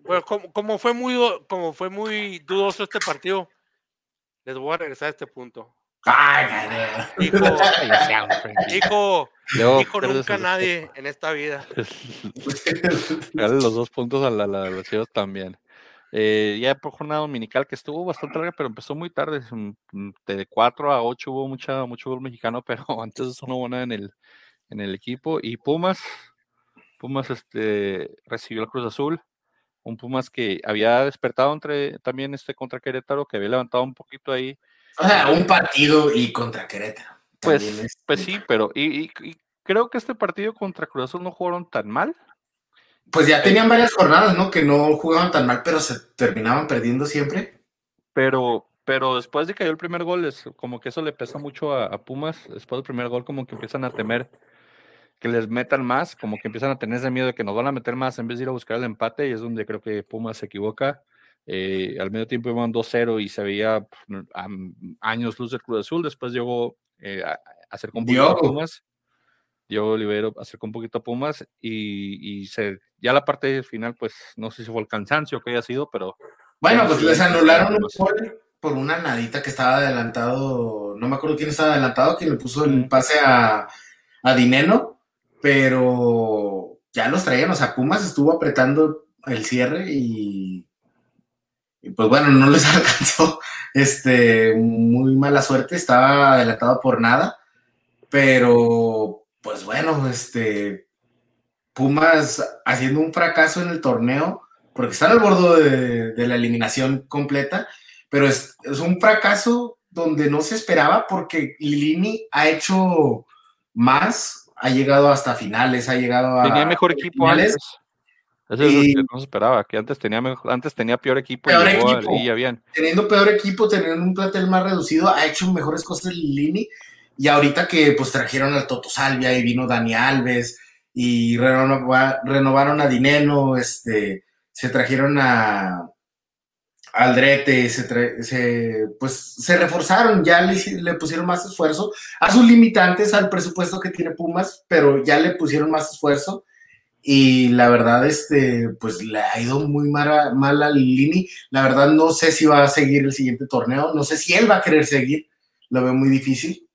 Bueno, como, como, fue muy, como fue muy dudoso este partido, les voy a regresar a este punto. Ay, hijo, hijo, hijo nunca nadie en esta vida. Dale los dos puntos a la, la, los también. Eh, ya por jornada dominical que estuvo bastante larga, pero empezó muy tarde. De 4 a 8 hubo mucha, mucho gol mexicano, pero antes eso no hubo nada en el, en el equipo. Y Pumas, Pumas este, recibió el Cruz Azul. Un Pumas que había despertado entre, también este contra Querétaro, que había levantado un poquito ahí o sea, un partido y contra Querétaro. Pues, pues sí, pero y, creo que este partido contra Cruz Azul no jugaron tan mal. Pues ya tenían varias jornadas, ¿no? Que no jugaban tan mal, pero se terminaban perdiendo siempre. Pero, pero después de que cayó el primer gol, es como que eso le pesa mucho a, Pumas. Después del primer gol, como que empiezan a temer que les metan más, como que empiezan a tener ese miedo de que nos van a meter más en vez de ir a buscar el empate, y es donde creo que Pumas se equivoca. Eh, al medio tiempo iban 2-0 y se veía años luz del Cruz Azul. Después llegó eh, a, acercó un poquito a Pumas. Diogo Olivero acercó un poquito a Pumas y, se, ya la parte final, pues no sé si fue el cansancio que haya sido, pero. Bueno, pues les anularon un gol por una nadita que estaba adelantado. No me acuerdo quién estaba adelantado, quien le puso el pase a, a Dineno, pero ya los traían. O sea, Pumas estuvo apretando el cierre y y pues bueno, no les alcanzó, este, muy mala suerte, estaba adelantado por nada, pero pues bueno, este, Pumas haciendo un fracaso en el torneo, porque están al borde de, la eliminación completa, pero es, un fracaso donde no se esperaba porque Lilini ha hecho más, ha llegado hasta finales, ha llegado a... Tenía mejor equipo antes. Eso es lo que no se esperaba, que antes tenía, antes tenía peor equipo y, ya bien. Teniendo peor equipo, teniendo un plantel más reducido, ha hecho mejores cosas Lini. Y ahorita que pues trajeron al Toto Salvia y vino Dani Alves y renovaron a Dineno, este, se trajeron a Aldrete, se, pues se reforzaron, ya le, le, pusieron más esfuerzo a sus limitantes, al presupuesto que tiene Pumas, pero ya le pusieron más esfuerzo y la verdad, este, pues le ha ido muy mal a, Lini. La verdad, no sé si va a seguir el siguiente torneo, no sé si él va a querer seguir, lo veo muy difícil.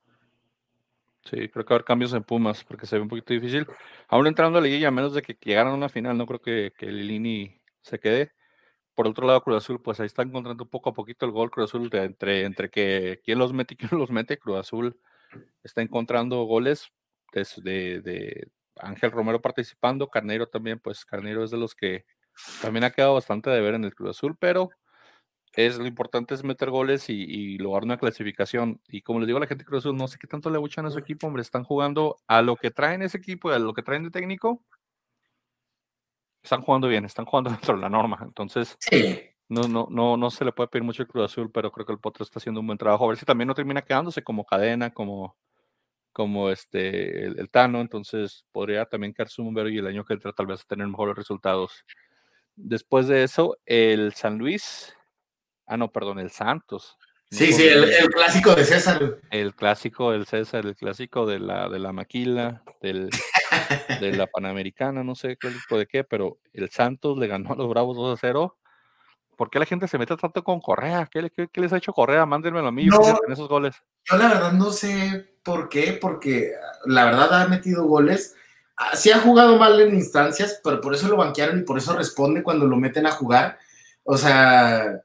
Sí, creo que va a haber cambios en Pumas, porque se ve un poquito difícil. Aún entrando a la liguilla, a menos de que llegaran a una final, no creo que, que Lini se quede. Por otro lado, Cruz Azul, pues ahí está encontrando poco a poquito el gol Cruz Azul entre, entre que quién los mete y quién los mete. Cruz Azul está encontrando goles de, Ángel Romero participando, Carnero también, pues Carnero es de los que también ha quedado bastante de ver en el Cruz Azul, pero es lo importante es meter goles y, lograr una clasificación. Y como les digo a la gente de Cruz Azul, no sé qué tanto le buchan a su equipo, hombre, están jugando a lo que traen ese equipo y a lo que traen de técnico. Están jugando bien, están jugando dentro de la norma. Entonces, no, no, no, no se le puede pedir mucho el Cruz Azul, pero creo que el Potro está haciendo un buen trabajo. A ver si también no termina quedándose como cadena, como, como este, el, Tano, entonces podría también quedarse un y el año que entra tal vez tener mejores resultados. Después de eso, el San Luis, ah, no, perdón, el Santos. Sí, sí, el, clásico de César. El clásico del César, el clásico de la, de la maquila, del, de la Panamericana, no sé qué de qué, pero el Santos le ganó a los Bravos 2 a 0. ¿Por qué la gente se mete tanto con Correa? ¿Qué, les ha hecho Correa? Mándenmelo a mí en esos goles. Yo la verdad no sé por qué, porque la verdad ha metido goles. Ah, sí ha jugado mal en instancias, pero por eso lo banquearon y por eso responde cuando lo meten a jugar. O sea,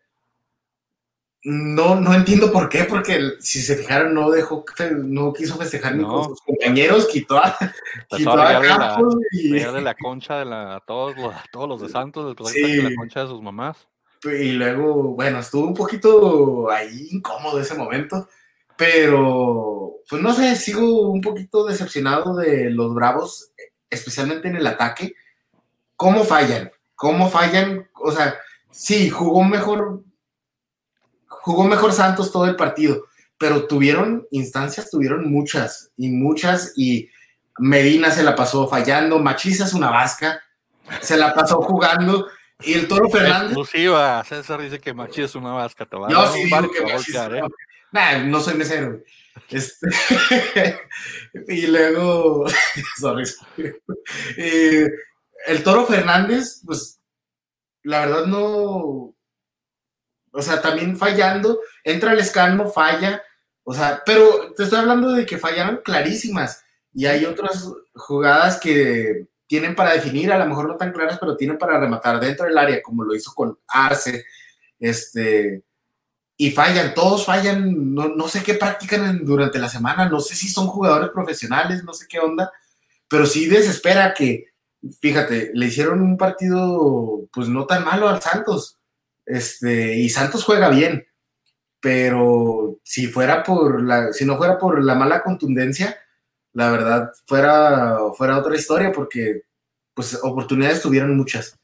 no, no entiendo por qué, porque si se fijaron, no dejó, no quiso festejar ni con sus compañeros, quitó a, quitó a Campos la, y... de la concha de la, todos los, todos los de Santos, después de la concha de sus mamás. Y luego, bueno, estuvo un poquito ahí incómodo ese momento, pero pues no sé, sigo un poquito decepcionado de los Bravos, especialmente en el ataque. ¿Cómo fallan? ¿Cómo fallan? O sea, sí, jugó mejor, jugó mejor Santos todo el partido, pero tuvieron instancias, tuvieron muchas y muchas y Medina se la pasó fallando, Machiza es una vasca, se la pasó jugando y el Toro Fernández. Exclusiva, César dice que Machiza es una vasca, te Yo sí digo que Machiza ¿eh? nah, no soy mesero. Este, y luego, sorry, el Toro Fernández, pues, la verdad no, o sea, también fallando, entra el escano, falla, o sea, pero te estoy hablando de que fallaron clarísimas y hay otras jugadas que tienen para definir, a lo mejor no tan claras, pero tienen para rematar dentro del área, como lo hizo con Arce, este, y fallan, todos fallan, no, no sé qué practican durante la semana, no sé si son jugadores profesionales, no sé qué onda, pero sí desespera que, fíjate, le hicieron un partido pues no tan malo al Santos, este, y Santos juega bien, pero si fuera por la, si no fuera por la mala contundencia, la verdad fuera, fuera otra historia, porque pues oportunidades tuvieron muchas.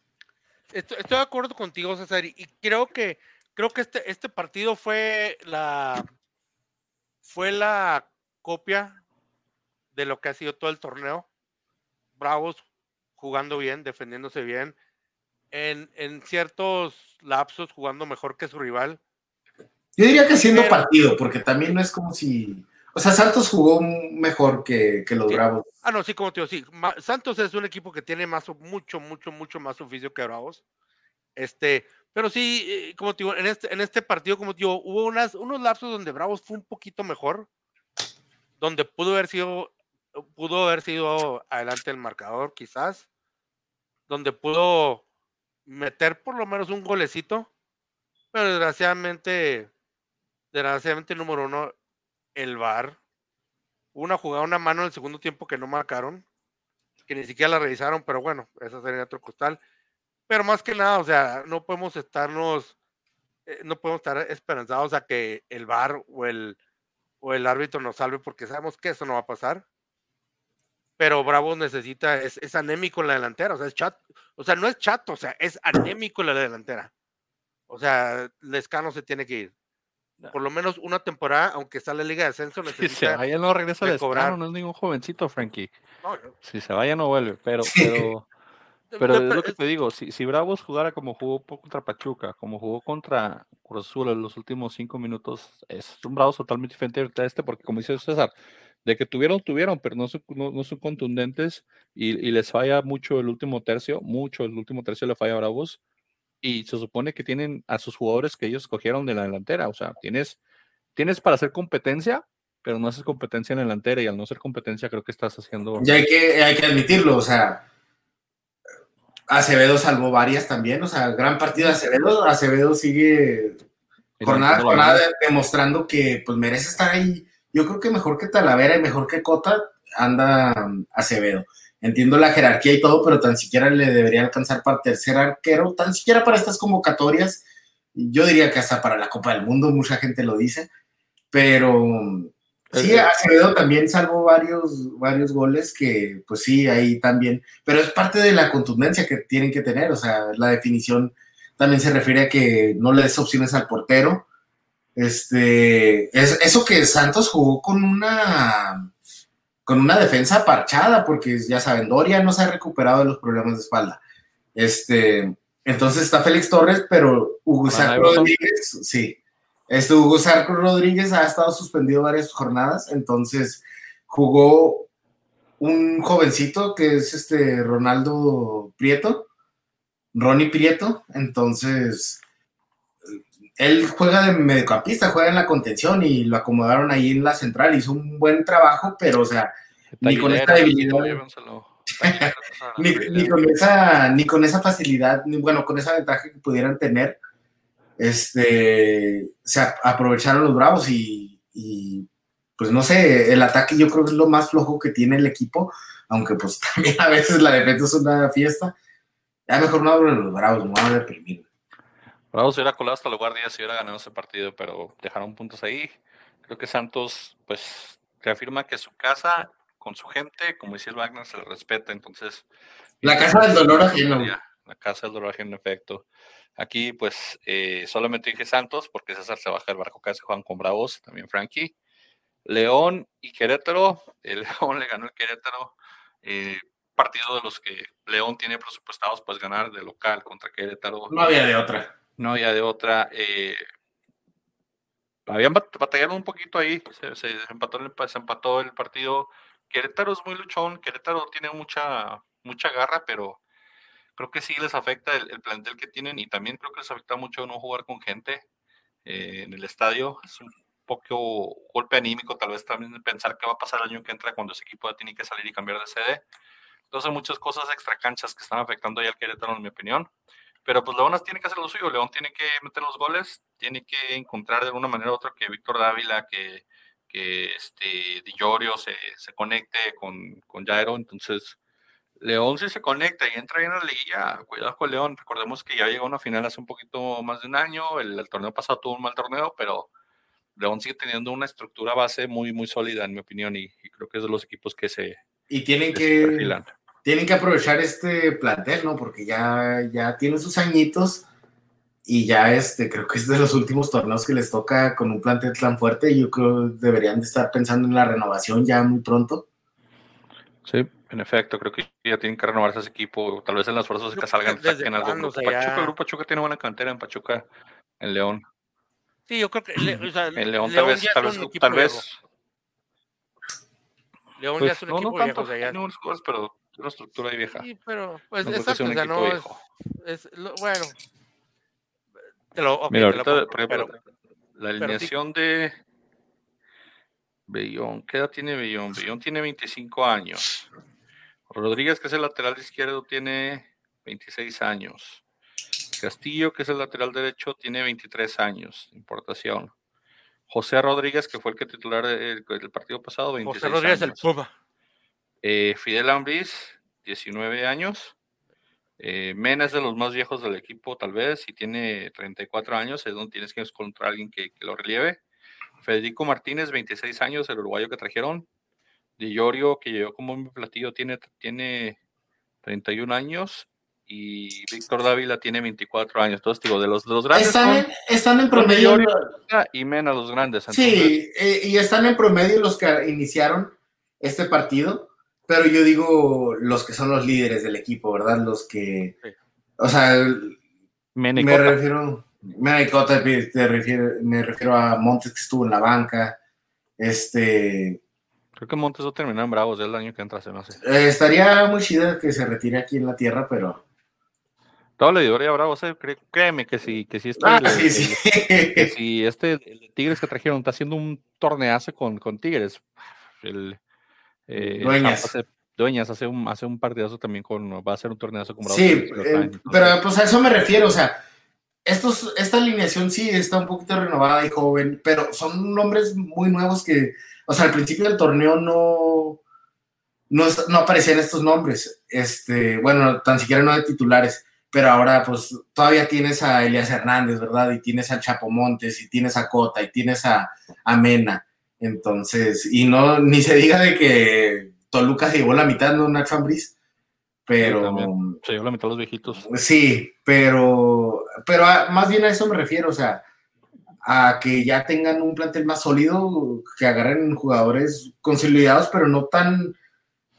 Estoy, de acuerdo contigo, César, y creo que creo que este, este partido fue la fue la copia de lo que ha sido todo el torneo. Bravos jugando bien, defendiéndose bien, en, en ciertos lapsos jugando mejor que su rival. Yo diría que siendo partido, porque también no es como si. O sea, Santos jugó mejor que, que los Bravos. Ah, no, sí, como te digo, sí. Santos es un equipo que tiene más, mucho, mucho, mucho más oficio que Bravos. Este, pero sí, eh, como te digo, en este, en este partido, como te digo, hubo unas, unos lapsos donde Bravos fue un poquito mejor, donde pudo haber sido, pudo haber sido adelante el marcador, quizás, donde pudo meter por lo menos un golecito, pero desgraciadamente, desgraciadamente número uno, el VAR. Una jugada, una mano en el segundo tiempo que no marcaron, que ni siquiera la revisaron, pero bueno, esa sería otro costal. Pero más que nada, o sea, no podemos estarnos, eh, no podemos estar esperanzados a que el VAR o el, o el árbitro nos salve porque sabemos que eso no va a pasar pero Bravo necesita, es, anémico en la delantera, o sea, es chato, o sea, no es chato, o sea, es anémico en la delantera. O sea, Lescano se tiene que ir. Por lo menos una temporada, aunque está en la Liga de Ascenso, necesita. Si se vaya, no regresa a Lescano, no es ningún jovencito, Frankie. Si se vaya, no vuelve, pero, pero, pero es lo que te digo, si, si Bravos jugara como jugó contra Pachuca, como jugó contra Cruz Azul en los últimos cinco minutos, es un Bravos totalmente diferente a este, porque como dice César, de que tuvieron, tuvieron, pero no son, no, son contundentes y, les falla mucho el último tercio, mucho el último tercio le falla a Bravos y se supone que tienen a sus jugadores que ellos cogieron de la delantera, o sea, tienes, tienes para hacer competencia, pero no haces competencia en la delantera y al no ser competencia creo que estás haciendo... Y hay que, hay que admitirlo, o sea, Acevedo salvó varias también, o sea, gran partido de Acevedo, Acevedo sigue jornada jornada demostrando que pues merece estar ahí yo creo que mejor que Talavera y mejor que Cota anda Acevedo. Entiendo la jerarquía y todo, pero tan siquiera le debería alcanzar para tercer arquero, tan siquiera para estas convocatorias. Yo diría que hasta para la Copa del Mundo, mucha gente lo dice, pero sí, Acevedo también salvó varios, varios goles que, pues sí, ahí también, pero es parte de la contundencia que tienen que tener, o sea, la definición también se refiere a que no le des opciones al portero, este, es, eso que Santos jugó con una con una defensa parchada, porque ya saben, Doria no se ha recuperado de los problemas de espalda. Este, entonces está Félix Torres, pero Hugo Sarco Rodríguez, sí. Este Hugo Sarco Rodríguez ha estado suspendido varias jornadas, entonces jugó un jovencito que es este Ronaldo Prieto, Ronnie Prieto, entonces él juega de mediocampista, juega en la contención y lo acomodaron ahí en la central, hizo un buen trabajo, pero o sea, ni con esta debilidad. ni, con esa, ni con esa facilidad, ni bueno, con esa ventaja que pudieran tener, este, se aprovecharon los bravos y, y, pues no sé, el ataque yo creo que es lo más flojo que tiene el equipo, aunque pues también a veces la defensa es una fiesta. Ya mejor no hablo de los bravos, no voy a deprimir. Bravos se hubiera colado hasta el lugar 10 si hubiera ganado ese partido, pero dejaron puntos ahí. Creo que Santos, pues, reafirma que su casa, con su gente, como decía el Wagner, se le respeta. Entonces. La casa del dolor ajeno. La casa del dolor ajeno, en efecto. Aquí, pues, eh, solamente dije Santos, porque César se baja del barco casi juegan con Bravos, también Frankie. León y Querétaro. El León le ganó el Querétaro. Eh, partido de los que León tiene presupuestados, pues ganar de local contra Querétaro. No había de otra. No había de otra. Eh, habían batallado un poquito ahí, se, empató el, se empató el partido. Querétaro es muy luchón, Querétaro tiene mucha, mucha garra, pero creo que sí les afecta el, plantel que tienen y también creo que les afecta mucho no jugar con gente eh, en el estadio. Es un poco golpe anímico, tal vez también pensar qué va a pasar el año que entra cuando ese equipo tiene que salir y cambiar de sede. Entonces, muchas cosas extra canchas que están afectando ya al Querétaro, en mi opinión. Pero pues Leonas tiene que hacer lo suyo. León tiene que meter los goles, tiene que encontrar de alguna manera u otra que Víctor Dávila, que, que este, Di se, se conecte con, con Jairo. Entonces, León si se conecta y entra bien a la liguilla, cuidado con León. Recordemos que ya llegó a una final hace un poquito más de un año. El, torneo pasado tuvo un mal torneo, pero León sigue teniendo una estructura base muy, muy sólida, en mi opinión, y, creo que es de los equipos que se. Y tienen que. Tienen que aprovechar este plantel, ¿no? Porque ya, ya tiene sus añitos y ya este, creo que es de los últimos torneos que les toca con un plantel tan fuerte. Yo creo que deberían de estar pensando en la renovación ya muy pronto. Sí, en efecto, creo que ya tienen que renovarse ese equipo, tal vez en las fuerzas que salgan, saquen algo. Pachuca, el grupo Pachuca tiene buena cantera en Pachuca, en León. Sí, yo creo que o sea, en León, tal vez, tal vez, tal vez. León pues, ya es un no, equipo no tanto, viejo, tiene unos jugadores, pero una estructura vieja. Sí, pero pues no exacto, o sea, no es, es lo, bueno. Te lo, okay, Mira, ahorita, lo, por ejemplo, pero, la alineación de Bellón, ¿qué edad tiene Bellón? Bellón tiene 25 años. Rodríguez, que es el lateral izquierdo, tiene 26 años. Castillo, que es el lateral derecho, tiene 23 años importación. José Rodríguez, que fue el que titular del, partido pasado, 26 José Rodríguez, años. el Puma. Eh, Fidel Ambris, 19 años. Eh, Mena es de los más viejos del equipo, tal vez, y tiene 34 años, es donde tienes que encontrar a alguien que, que lo relieve. Federico Martínez, 26 años, el uruguayo que trajeron. Di que llegó como un platillo, tiene, tiene 31 años. Y Víctor Dávila tiene 24 años. Entonces, digo, de los, de los grandes. Están, están en promedio. Y Mena, los grandes. Sí, eh, y están en promedio los que iniciaron este partido. Pero yo digo los que son los líderes del equipo, ¿verdad? Los que. O sea, me refiero. Me refiero, me refiero a Montes que estuvo en la banca. Este. Creo que Montes va a terminar en Bravos el año que entra, no sé. Eh, estaría muy chido que se retire aquí en la tierra, pero. Todo le diría Bravos, eh, créeme que si, que si este, ah, sí, sí. que si este el Tigres que trajeron está haciendo un torneazo con, con Tigres, el, eh, Dueñas. Hace, Dueñas hace un, hace un partidazo también con, va a ser un torneazo con Bravos. Sí, eh, pero pues a eso me refiero, o sea, estos, esta alineación sí está un poquito renovada y joven, pero son nombres muy nuevos que o sea, al principio del torneo no, no, aparecían estos nombres. Este, bueno, tan siquiera no de titulares, pero ahora pues todavía tienes a Elias Hernández, ¿verdad? Y tienes a Chapo Montes, y tienes a Cota, y tienes a, a Mena. Entonces, y no, ni se diga de que Toluca se llevó la mitad, ¿no? Nacho Ambriz. Pero. se llevó la mitad los viejitos. Sí, pero. Pero más bien a eso me refiero, o sea, a que ya tengan un plantel más sólido, que agarren jugadores consolidados, pero no tan,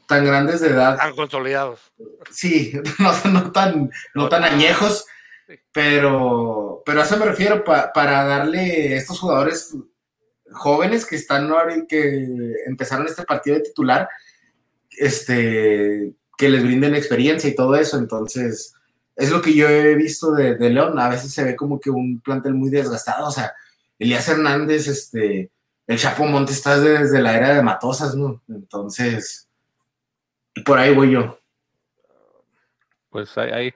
tan grandes de edad. Tan consolidados. Sí, no, tan, no tan añejos, pero, pero a eso me refiero, para darle a estos jugadores jóvenes que están que empezaron este partido de titular, este, que les brinden experiencia y todo eso, entonces es lo que yo he visto de, León. A veces se ve como que un plantel muy desgastado. O sea, Elías Hernández, este, el Chapo Monte está desde la era de Matosas, ¿no? Entonces, por ahí voy yo. Pues hay,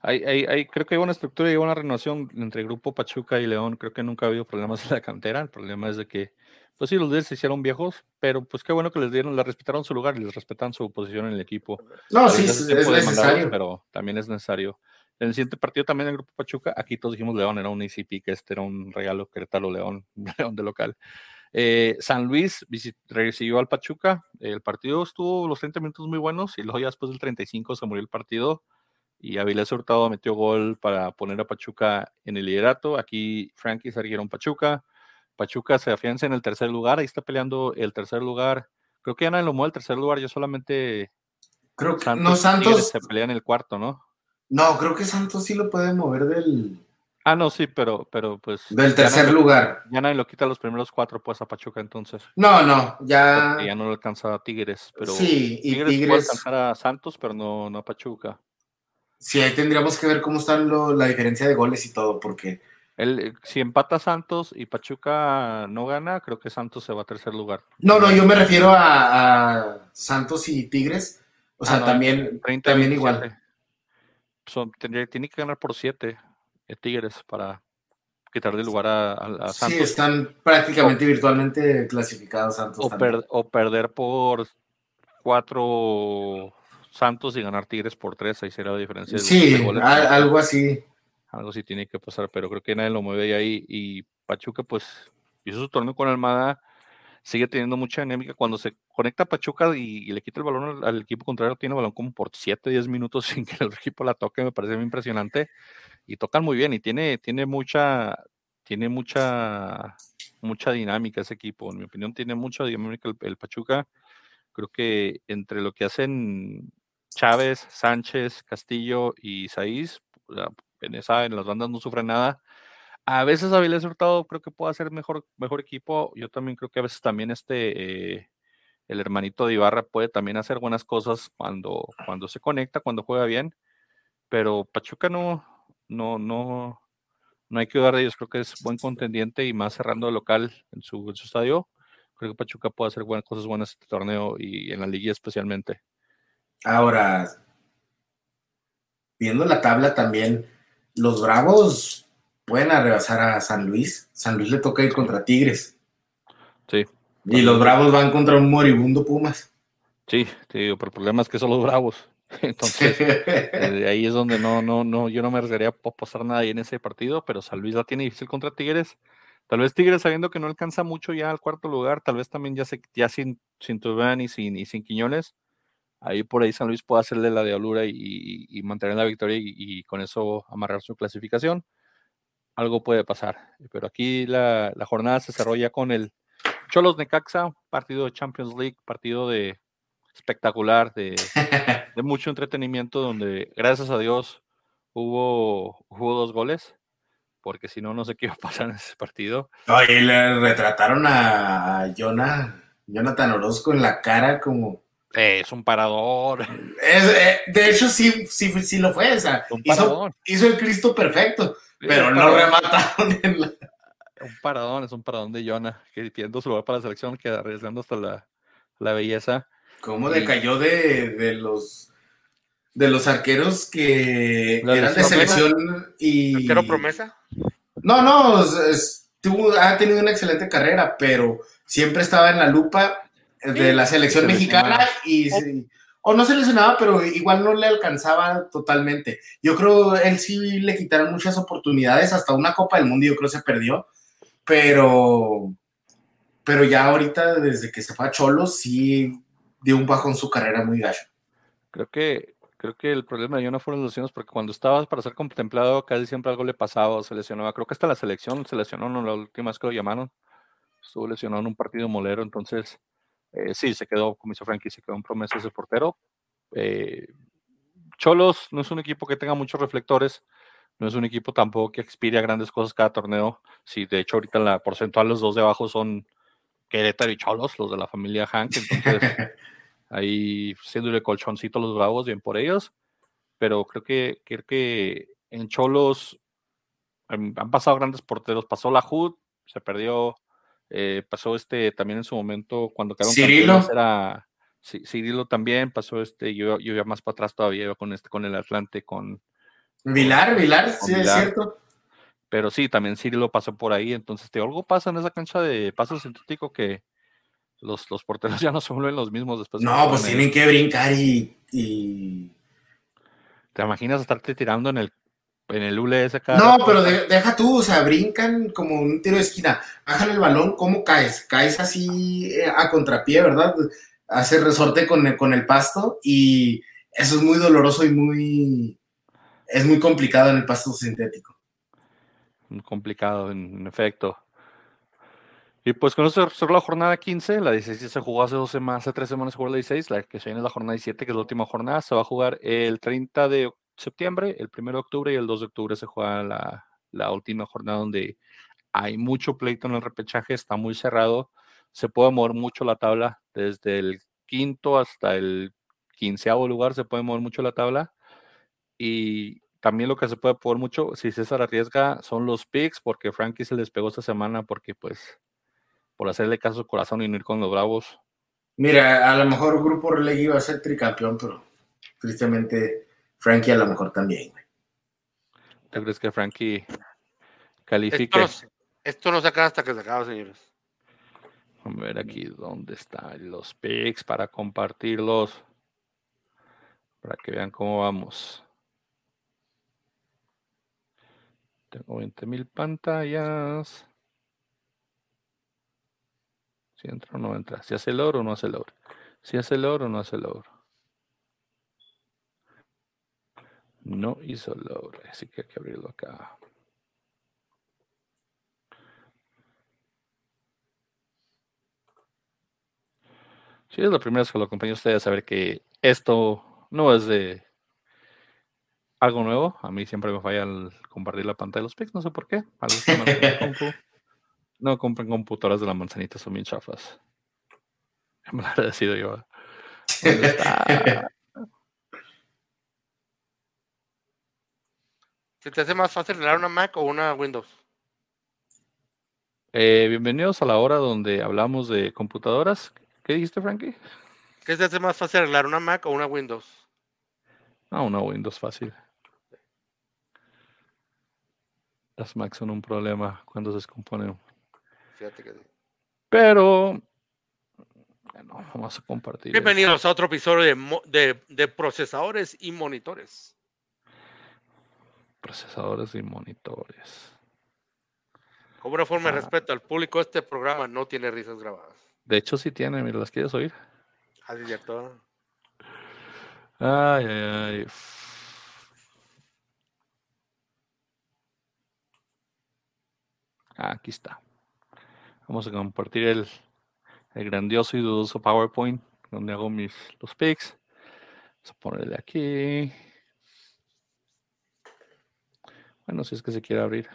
hay, hay, hay, creo que hay una estructura y una renovación entre el Grupo Pachuca y León. Creo que nunca ha habido problemas en la cantera. El problema es de que pues sí, los líderes se hicieron viejos, pero pues qué bueno que les dieron, les respetaron su lugar y les respetan su posición en el equipo. No, sí, es, necesario. Pero también es necesario. En el siguiente partido también el grupo Pachuca, aquí todos dijimos León, era un ACP, que este era un regalo Querétaro León, León de local. Eh, San Luis recibió al Pachuca, el partido estuvo los 30 minutos muy buenos y luego ya después del 35 se murió el partido y Avilés Hurtado metió gol para poner a Pachuca en el liderato. Aquí Frankie se un Pachuca. Pachuca se afianza en el tercer lugar, ahí está peleando el tercer lugar. Creo que ya nadie lo mueve el tercer lugar, yo solamente. Creo que Santos, no, Santos. Se pelean el cuarto, ¿no? No, creo que Santos sí lo puede mover del. Ah, no, sí, pero, pero pues. Del tercer lugar. Ya nadie lo quita los primeros cuatro, pues a Pachuca entonces. No, no, ya. ya no lo alcanza a Tigres, pero. Sí, y Tigres, puede alcanzar a Santos, pero no, no a Pachuca. Sí, ahí tendríamos que ver cómo está la diferencia de goles y todo, porque el, si empata Santos y Pachuca no gana, creo que Santos se va a tercer lugar. No, no, yo me refiero a, Santos y Tigres. O sea, ah, también, también igual. Son, tendría, tiene que ganar por siete eh, Tigres para quitarle lugar a, Santos. Sí, están prácticamente virtualmente clasificados Santos. O, perder por cuatro Santos y ganar Tigres por tres, ahí sería la diferencia. Sí, algo así algo sí tiene que pasar, pero creo que nadie lo mueve ahí. Y Pachuca, pues, hizo su torneo con Almada, sigue teniendo mucha anémica. Cuando se conecta Pachuca y, le quita el balón al, equipo contrario, tiene balón como por 7, 10 minutos sin que el equipo la toque, me parece muy impresionante. Y tocan muy bien y tiene, tiene mucha, tiene mucha, mucha dinámica ese equipo. En mi opinión, tiene mucha dinámica el, Pachuca. Creo que entre lo que hacen Chávez, Sánchez, Castillo y Saiz, en esa, en las bandas no sufre nada. A veces Avilés Hurtado creo que puede hacer mejor, mejor equipo. Yo también creo que a veces también este eh, el hermanito de Ibarra puede también hacer buenas cosas cuando, cuando se conecta, cuando juega bien. Pero Pachuca no, no, no, no hay que dudar de ellos. Creo que es buen contendiente y más cerrando el local en su, en su estadio. Creo que Pachuca puede hacer buenas cosas buenas este torneo y en la liga especialmente. Ahora, viendo la tabla también, los Bravos pueden arrebasar a San Luis. San Luis le toca ir contra Tigres. Sí. Y los Bravos van contra un moribundo Pumas. Sí, pero el problema es que son los Bravos. Entonces, eh, ahí es donde no, no, no, yo no me arriesgaría a pasar nada ahí en ese partido, pero San Luis la tiene difícil contra Tigres. Tal vez Tigres sabiendo que no alcanza mucho ya al cuarto lugar, tal vez también ya, se, ya sin, sin y sin, y sin Quiñones, ahí por ahí San Luis puede hacerle la diablura y, y, mantener la victoria y, con eso amarrar su clasificación. Algo puede pasar, pero aquí la, jornada se desarrolla con el Cholos Necaxa, partido de Champions League, partido de espectacular, de, de mucho entretenimiento, donde gracias a Dios hubo, hubo dos goles, porque si no, no sé qué iba a pasar en ese partido. y le retrataron a Jonathan Orozco en la cara como es un parador. Eh, de hecho, sí, sí, sí lo fue. hizo, el Cristo perfecto, pero no remataron en la... Un paradón, es un paradón de Jonah, que pidiendo su lugar para la selección, que arriesgando hasta la, la belleza. ¿Cómo decayó de, de, los de los arqueros que eran de selección y. ¿Arquero promesa? No, no, ha tenido una excelente carrera, pero siempre estaba en la lupa de la selección mexicana y o no se lesionaba, pero igual no le alcanzaba totalmente. Yo creo él sí le quitaron muchas oportunidades, hasta una Copa del Mundo yo creo se perdió, pero pero ya ahorita desde que se fue a Cholos sí dio un bajo en su carrera muy gacho. Creo que creo que el problema de yo no fueron los lesiones porque cuando estabas para ser contemplado casi siempre algo le pasaba o se lesionaba. Creo que hasta la selección se lesionó, no la última vez que lo llamaron. Estuvo lesionado en un partido molero, entonces eh, sí, se quedó, como hizo Frankie, se quedó en promesas de portero. Eh, Cholos no es un equipo que tenga muchos reflectores, no es un equipo tampoco que expire a grandes cosas cada torneo. Sí, de hecho, ahorita en la porcentual los dos de abajo son Querétaro y Cholos, los de la familia Hank. Entonces, ahí siéndole colchoncito los bravos, bien por ellos. Pero creo que, creo que en Cholos han pasado grandes porteros. Pasó la HUD, se perdió eh, pasó este también en su momento cuando quedaron Cirilo. era Cirilo también pasó este yo, yo iba más para atrás todavía iba con este con el Atlante con Vilar Vilar sí es cierto. Pero sí también Cirilo pasó por ahí entonces te algo pasa en esa cancha de paso sintético que los, los porteros ya no se vuelven los mismos después no pues tienen que brincar y, y, te imaginas estarte tirando en el en el ULS No, pero deja tú, o sea, brincan como un tiro de esquina, bajan el balón, ¿cómo caes? Caes así eh, a contrapié, ¿verdad? Hace resorte con el, con el pasto y eso es muy doloroso y muy, es muy complicado en el pasto sintético. Complicado, en, efecto. Y pues con eso cerró la jornada 15, la 16 se jugó hace dos semanas, hace tres semanas se jugó la 16, la que se viene es la jornada 17, que es la última jornada, se va a jugar el 30 de septiembre, el 1 de octubre y el 2 de octubre se juega la, última jornada donde hay mucho pleito en el repechaje, está muy cerrado, se puede mover mucho la tabla, desde el quinto hasta el quinceavo lugar se puede mover mucho la tabla. Y también lo que se puede poner mucho, si César arriesga, son los picks, porque Frankie se les pegó esta semana, porque pues por hacerle caso al corazón y no ir con los bravos. Mira, a lo mejor Grupo Relegui iba a ser tricampeón, pero tristemente Frankie a lo mejor también. ¿Tú crees que Frankie califique? Esto no, se acaba hasta que se acaba, señores. Vamos a ver aquí dónde están los picks para compartirlos. Para que vean cómo vamos. Tengo 20.000 pantallas. Si entra o no entra. Si hace el oro o no hace el oro. Si hace el oro o no hace el oro. No hizo oro. Así que hay que abrirlo acá. Si es la primera vez que lo acompaño a ustedes, saber que esto no es de algo nuevo. A mí siempre me falla el compartir la pantalla de los pics, no sé por qué. no compren computadoras de la manzanita, son bien chafas. Me lo decidido yo. ¿Se te hace más fácil arreglar una Mac o una Windows? Eh, bienvenidos a la hora donde hablamos de computadoras. ¿Qué dijiste, Frankie? ¿Qué se hace más fácil arreglar una Mac o una Windows? Ah, una Windows fácil. Las Macs son un problema cuando se descomponen. Fíjate que Pero bueno, vamos a compartir. Bienvenidos a otro episodio de, procesadores y monitores. Procesadores y monitores. Como una forma de ah. respeto al público, este programa no tiene risas grabadas. De hecho, sí tiene, mira, ¿las quieres oír? Al director. Ay, ay, ay. Ah, aquí está. Vamos a compartir el, el grandioso y dudoso PowerPoint donde hago mis los pics. Vamos a ponerle aquí. Bueno, si es que se quiere abrir.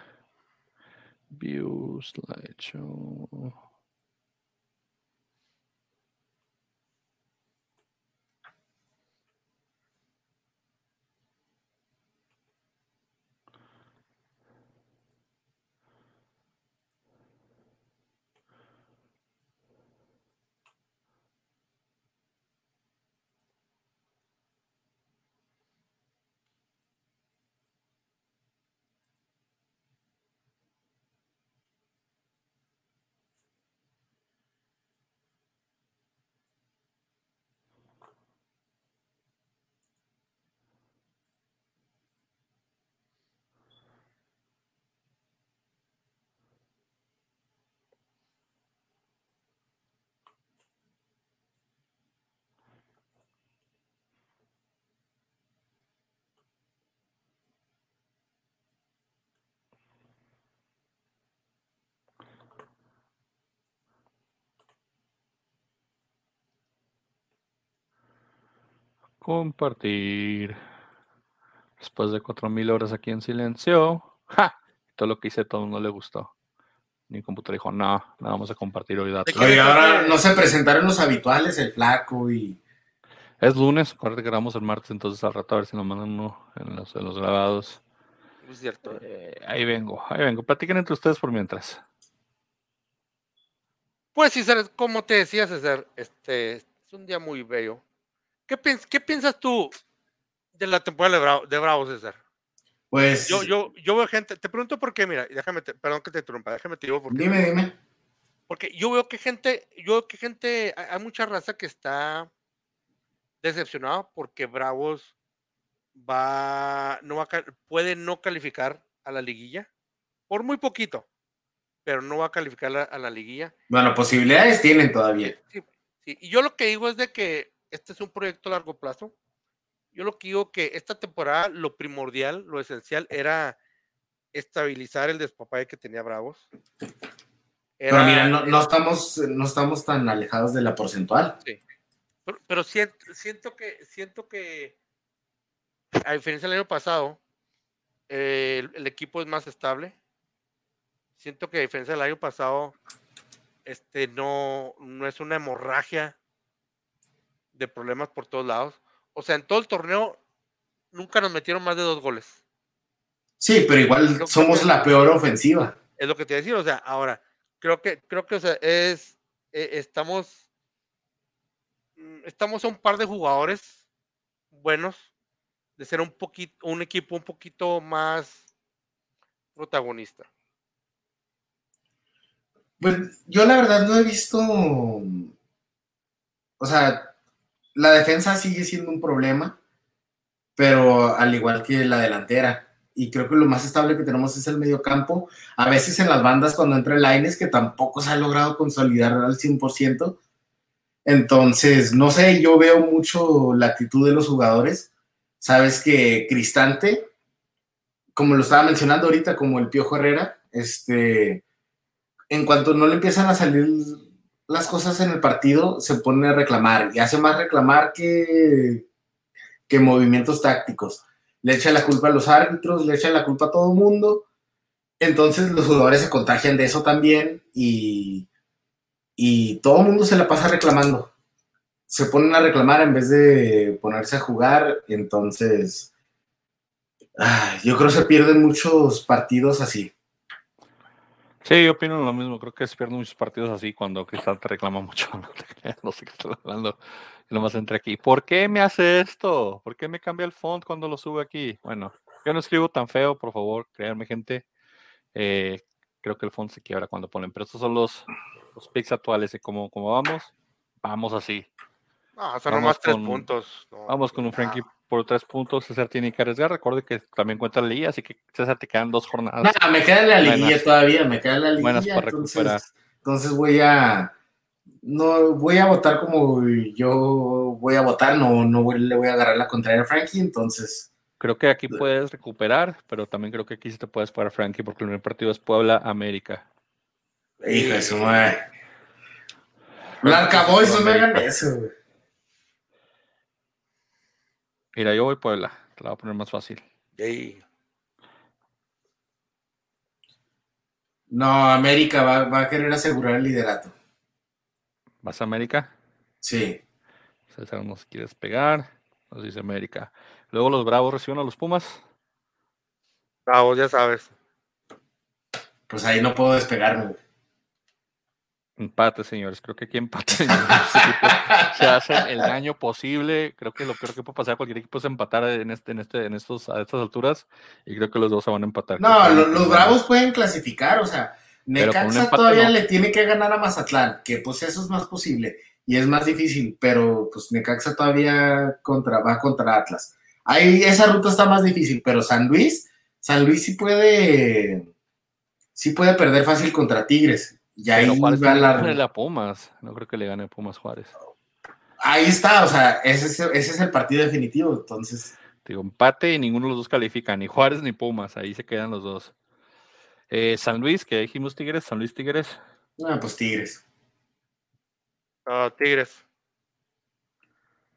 View slideshow. Compartir. Después de 4000 horas aquí en silencio. ¡Ja! Todo lo que hice, todo no le gustó. Mi computadora dijo, no, no vamos a compartir hoy datos. Oye, ahora no se presentaron los habituales, el flaco y. Es lunes, acuérdate que grabamos el martes, entonces al rato a ver si nos mandan uno en los, los grabados. Es cierto. Eh, ahí vengo, ahí vengo. Platiquen entre ustedes por mientras. Pues sí, como te decía César, este es un día muy bello. ¿Qué, piensas tú de la temporada de, Bravo, de Bravos, César? Pues. Yo, yo, yo veo gente. Te pregunto por qué, mira, déjame, perdón que te interrumpa, déjame te digo porque. Dime, dime. Porque yo veo que gente, yo veo que gente, hay mucha raza que está decepcionada porque Bravos va, no va puede no calificar a la liguilla por muy poquito, pero no va a calificar a, la liguilla. Bueno, posibilidades tienen todavía. Sí, sí, y yo lo que digo es de que este es un proyecto a largo plazo. Yo lo que digo que esta temporada lo primordial, lo esencial era estabilizar el despapalle que tenía Bravos. pero mira, no, estamos, no estamos tan alejados de la porcentual. Sí. Pero, siento, siento que siento que a diferencia del año pasado, el, equipo es más estable. Siento que a diferencia del año pasado, este no, no es una hemorragia de problemas por todos lados. O sea, en todo el torneo nunca nos metieron más de dos goles. Sí, pero igual somos la peor ofensiva. Es lo que te decía, o sea, ahora, creo que, creo que, o sea, es, e, estamos, mm, estamos a un par de jugadores buenos de ser un poquito, un equipo un poquito más protagonista. Pues yo la verdad no he visto, o sea, la defensa sigue siendo un problema, pero al igual que la delantera. Y creo que lo más estable que tenemos es el medio campo. A veces en las bandas cuando entra el Lines, que tampoco se ha logrado consolidar al 100%. Entonces, no sé, yo veo mucho la actitud de los jugadores. Sabes que Cristante, como lo estaba mencionando ahorita, como el Piojo Herrera, este, en cuanto no le empiezan a salir las cosas en el partido, se pone a reclamar y hace más reclamar que, que movimientos tácticos. Le echa la culpa a los árbitros, le echa la culpa a todo el mundo. Entonces los jugadores se contagian de eso también y, y todo el mundo se la pasa reclamando. Se ponen a reclamar en vez de ponerse a jugar. Entonces, yo creo que se pierden muchos partidos así. Sí, yo opino lo mismo. Creo que se pierden muchos partidos así cuando Cristal te reclama mucho. No, sé qué estoy hablando. Y nomás entré aquí. ¿Por qué me hace esto? ¿Por qué me cambia el font cuando lo sube aquí? Bueno, yo no escribo tan feo, por favor, créanme, gente. Eh, creo que el font se quiebra cuando ponen. Pero estos son los, los pics actuales de cómo, cómo vamos. Vamos así. No, son nomás tres puntos. vamos con un Frankie por tres puntos, César tiene que arriesgar. Recuerde que también cuenta la liga, así que César te quedan dos jornadas. Me queda en la liguilla todavía, me queda en la liguilla. para entonces, recuperar. entonces voy a no voy a votar como yo voy a votar, no, no le voy a agarrar la contraria a Frankie, entonces. Creo que aquí puedes recuperar, pero también creo que aquí sí te puedes parar Frankie, porque el primer partido es Puebla América. Hijo de su madre. Blanca Boys, no me hagan eso, güey. Mira, yo voy Puebla. Te la voy a poner más fácil. No, América va, a querer asegurar el liderato. ¿Vas a América? Sí. César nos quieres pegar. Nos dice América. Luego los Bravos reciben a los Pumas. Bravos, ya sabes. Pues ahí no puedo despegarme. Empate, señores. Creo que aquí empate. se hace el daño posible. Creo que lo peor que puede pasar a cualquier equipo es empatar en este, en este, en estos, a estas alturas. Y creo que los dos se van a empatar. No, los, Bravos pueden clasificar. O sea, Necaxa todavía le tiene que ganar a Mazatlán, que pues eso es más posible y es más difícil, pero pues Necaxa todavía contra, va contra Atlas. Ahí esa ruta está más difícil, pero San Luis, San Luis sí puede, sí puede perder fácil contra Tigres. Y ahí va la... a Pumas. No creo que le gane a Pumas Juárez. Ahí está, o sea, ese es, ese es el partido definitivo, entonces. Digo, empate y ninguno de los dos califica, ni Juárez ni Pumas, ahí se quedan los dos. Eh, San Luis, que dijimos Tigres, San Luis Tigres. Ah, pues Tigres. Ah, tigres.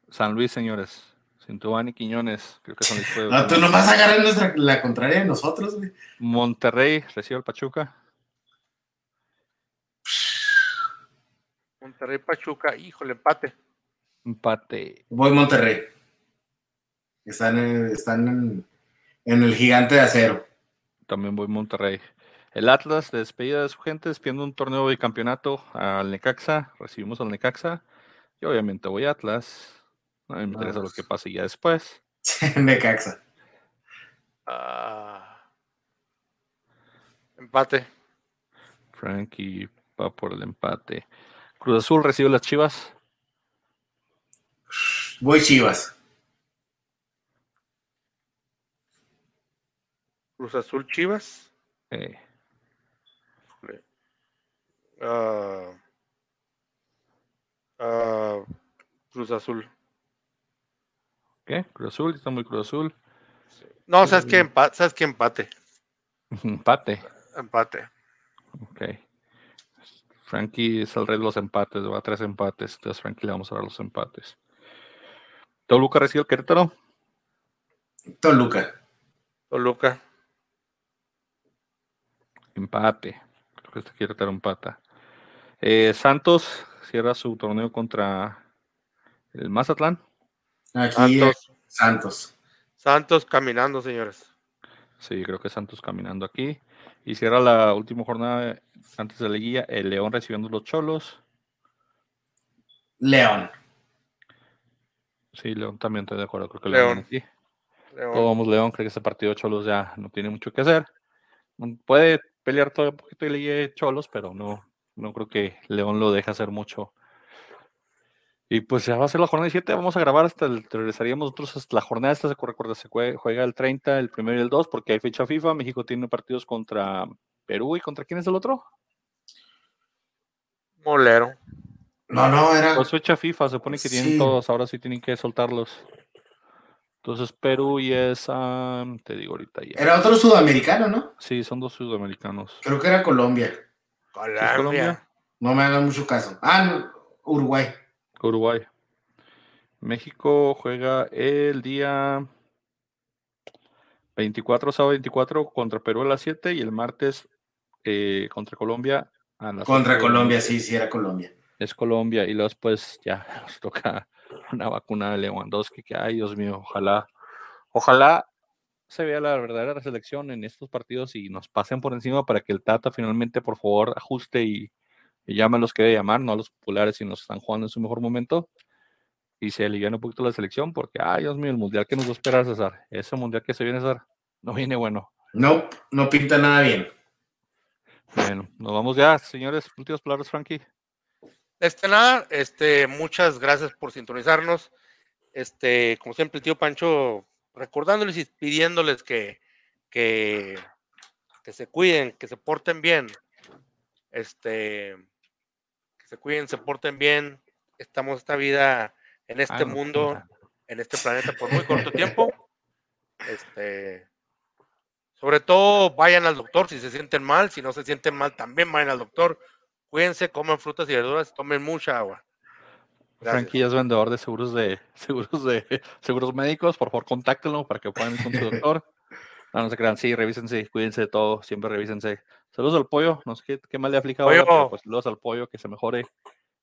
San Luis, señores. Cintuán y Quiñones, creo que son los No, tú nomás agarras nuestra, la contraria de nosotros, güey. Monterrey recibe al Pachuca. Monterrey Pachuca, híjole, empate. Empate. Voy Monterrey. Están, en, están en, el gigante de acero. También voy Monterrey. El Atlas de despedida de su gente, despidiendo un torneo de campeonato al Necaxa. Recibimos al Necaxa. Y obviamente voy a Atlas. A mí me interesa lo que pase ya después. Necaxa. Ah. empate. Frankie va por el empate. Cruz Azul recibe las Chivas. Voy Chivas. Cruz Azul Chivas. Eh, Ah, ah, Cruz Azul. ¿Qué? Cruz Azul, está muy Cruz Azul. No, ¿sabes qué? Empate. ¿Sabes qué? Empate. Empate. Empate. Ok. Frankie es el rey de los empates, va a tres empates. Entonces, Frankie le vamos a dar los empates. Toluca recibe el Querétaro. Toluca. Toluca. Empate. Creo que este Querétaro empata. Eh, Santos cierra su torneo contra el Mazatlán. Aquí Santos. Santos. Santos caminando, señores. Sí, creo que Santos caminando aquí. Y cierra la última jornada antes de la guía, el León recibiendo los Cholos. León. Sí, León también estoy de acuerdo. Creo que León. León. Todos vamos León, creo que ese partido de Cholos ya no tiene mucho que hacer. Mm, Puede pelear todo un poquito y le llegue Cholos, pero no, no creo que León lo deje hacer mucho. Y pues ya va a ser la jornada 17, vamos a grabar hasta el, regresaríamos nosotros hasta la jornada esta, se recuerda, se jue- juega el 30, el primero y el 2, porque hay fecha FIFA, México tiene partidos contra Perú y contra quién es el otro? Molero. No, no, era. Pues fecha FIFA, se supone que tienen Sí. todos, ahora sí tienen que soltarlos. Entonces Perú y es, ah, te digo ahorita ya. Era otro sudamericano, ¿no? Sí, son dos sudamericanos. Creo que era Colombia. Colombia. Colombia? No me hagan mucho caso. Ah, no, Uruguay. Uruguay. México juega el día 24, sábado 24 contra Perú a las 7 y el martes eh, contra Colombia a las Contra 8 de la Colombia, sí, sí, era Colombia. Es Colombia y luego después ya nos toca una vacuna de Lewandowski que, ay Dios mío, ojalá, ojalá se vea la verdadera selección en estos partidos y nos pasen por encima para que el Tata finalmente por favor ajuste y, a los que debe llamar, no a los populares si nos están jugando en su mejor momento y se aliviane un poquito la selección porque, ay Dios mío, el mundial que nos va a esperar César, ese mundial que se viene César, no viene bueno. No, no pinta nada bien. Bueno, nos vamos ya, señores, últimas palabras, Frankie. Este nada, este, muchas gracias por sintonizarnos. Este, como siempre, el tío Pancho recordándoles y pidiéndoles que, que, que se cuiden, que se porten bien. Este, que se cuiden, se porten bien. Estamos esta vida en este Ah, no, mundo, en este planeta por muy corto tiempo. Este, sobre todo vayan al doctor si se sienten mal, si no se sienten mal también vayan al doctor. Cuídense, coman frutas y verduras, tomen mucha agua. Frankie es vendedor de seguros de seguros de seguros médicos, por favor contáctenlo para que puedan ir con su doctor. No, no se crean, sí, revísense, cuídense de todo, siempre revísense. Saludos al pollo, no sé qué, qué mal le aplica ahora, Pollo. pero pues saludos al pollo, que se mejore, que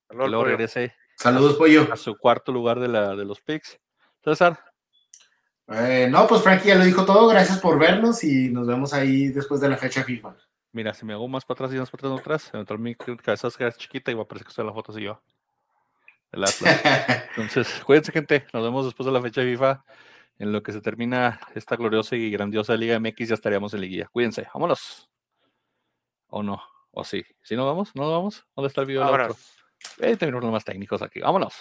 Saludos, luego regrese Saludos, pollo. a su cuarto lugar de la de los picks. César, Eh, no, pues Frankie ya lo dijo todo. Gracias por vernos y nos vemos ahí después de la fecha FIFA. mira, si me hago más para atrás y más para atrás, no atrás, eventualmente mi cabeza chiquita y va a parecer que estoy en la foto así yo. El Atlas. Entonces, cuídense, gente. Nos vemos después de la fecha de FIFA. En lo que se termina esta gloriosa y grandiosa Liga MX, ya estaríamos en liguilla. Cuídense, vámonos. O no, o sí. ¿Sí no vamos? ¿No nos vamos? ¿Dónde está el video Ahora. Eh, tenemos problemas técnicos aquí. Vámonos.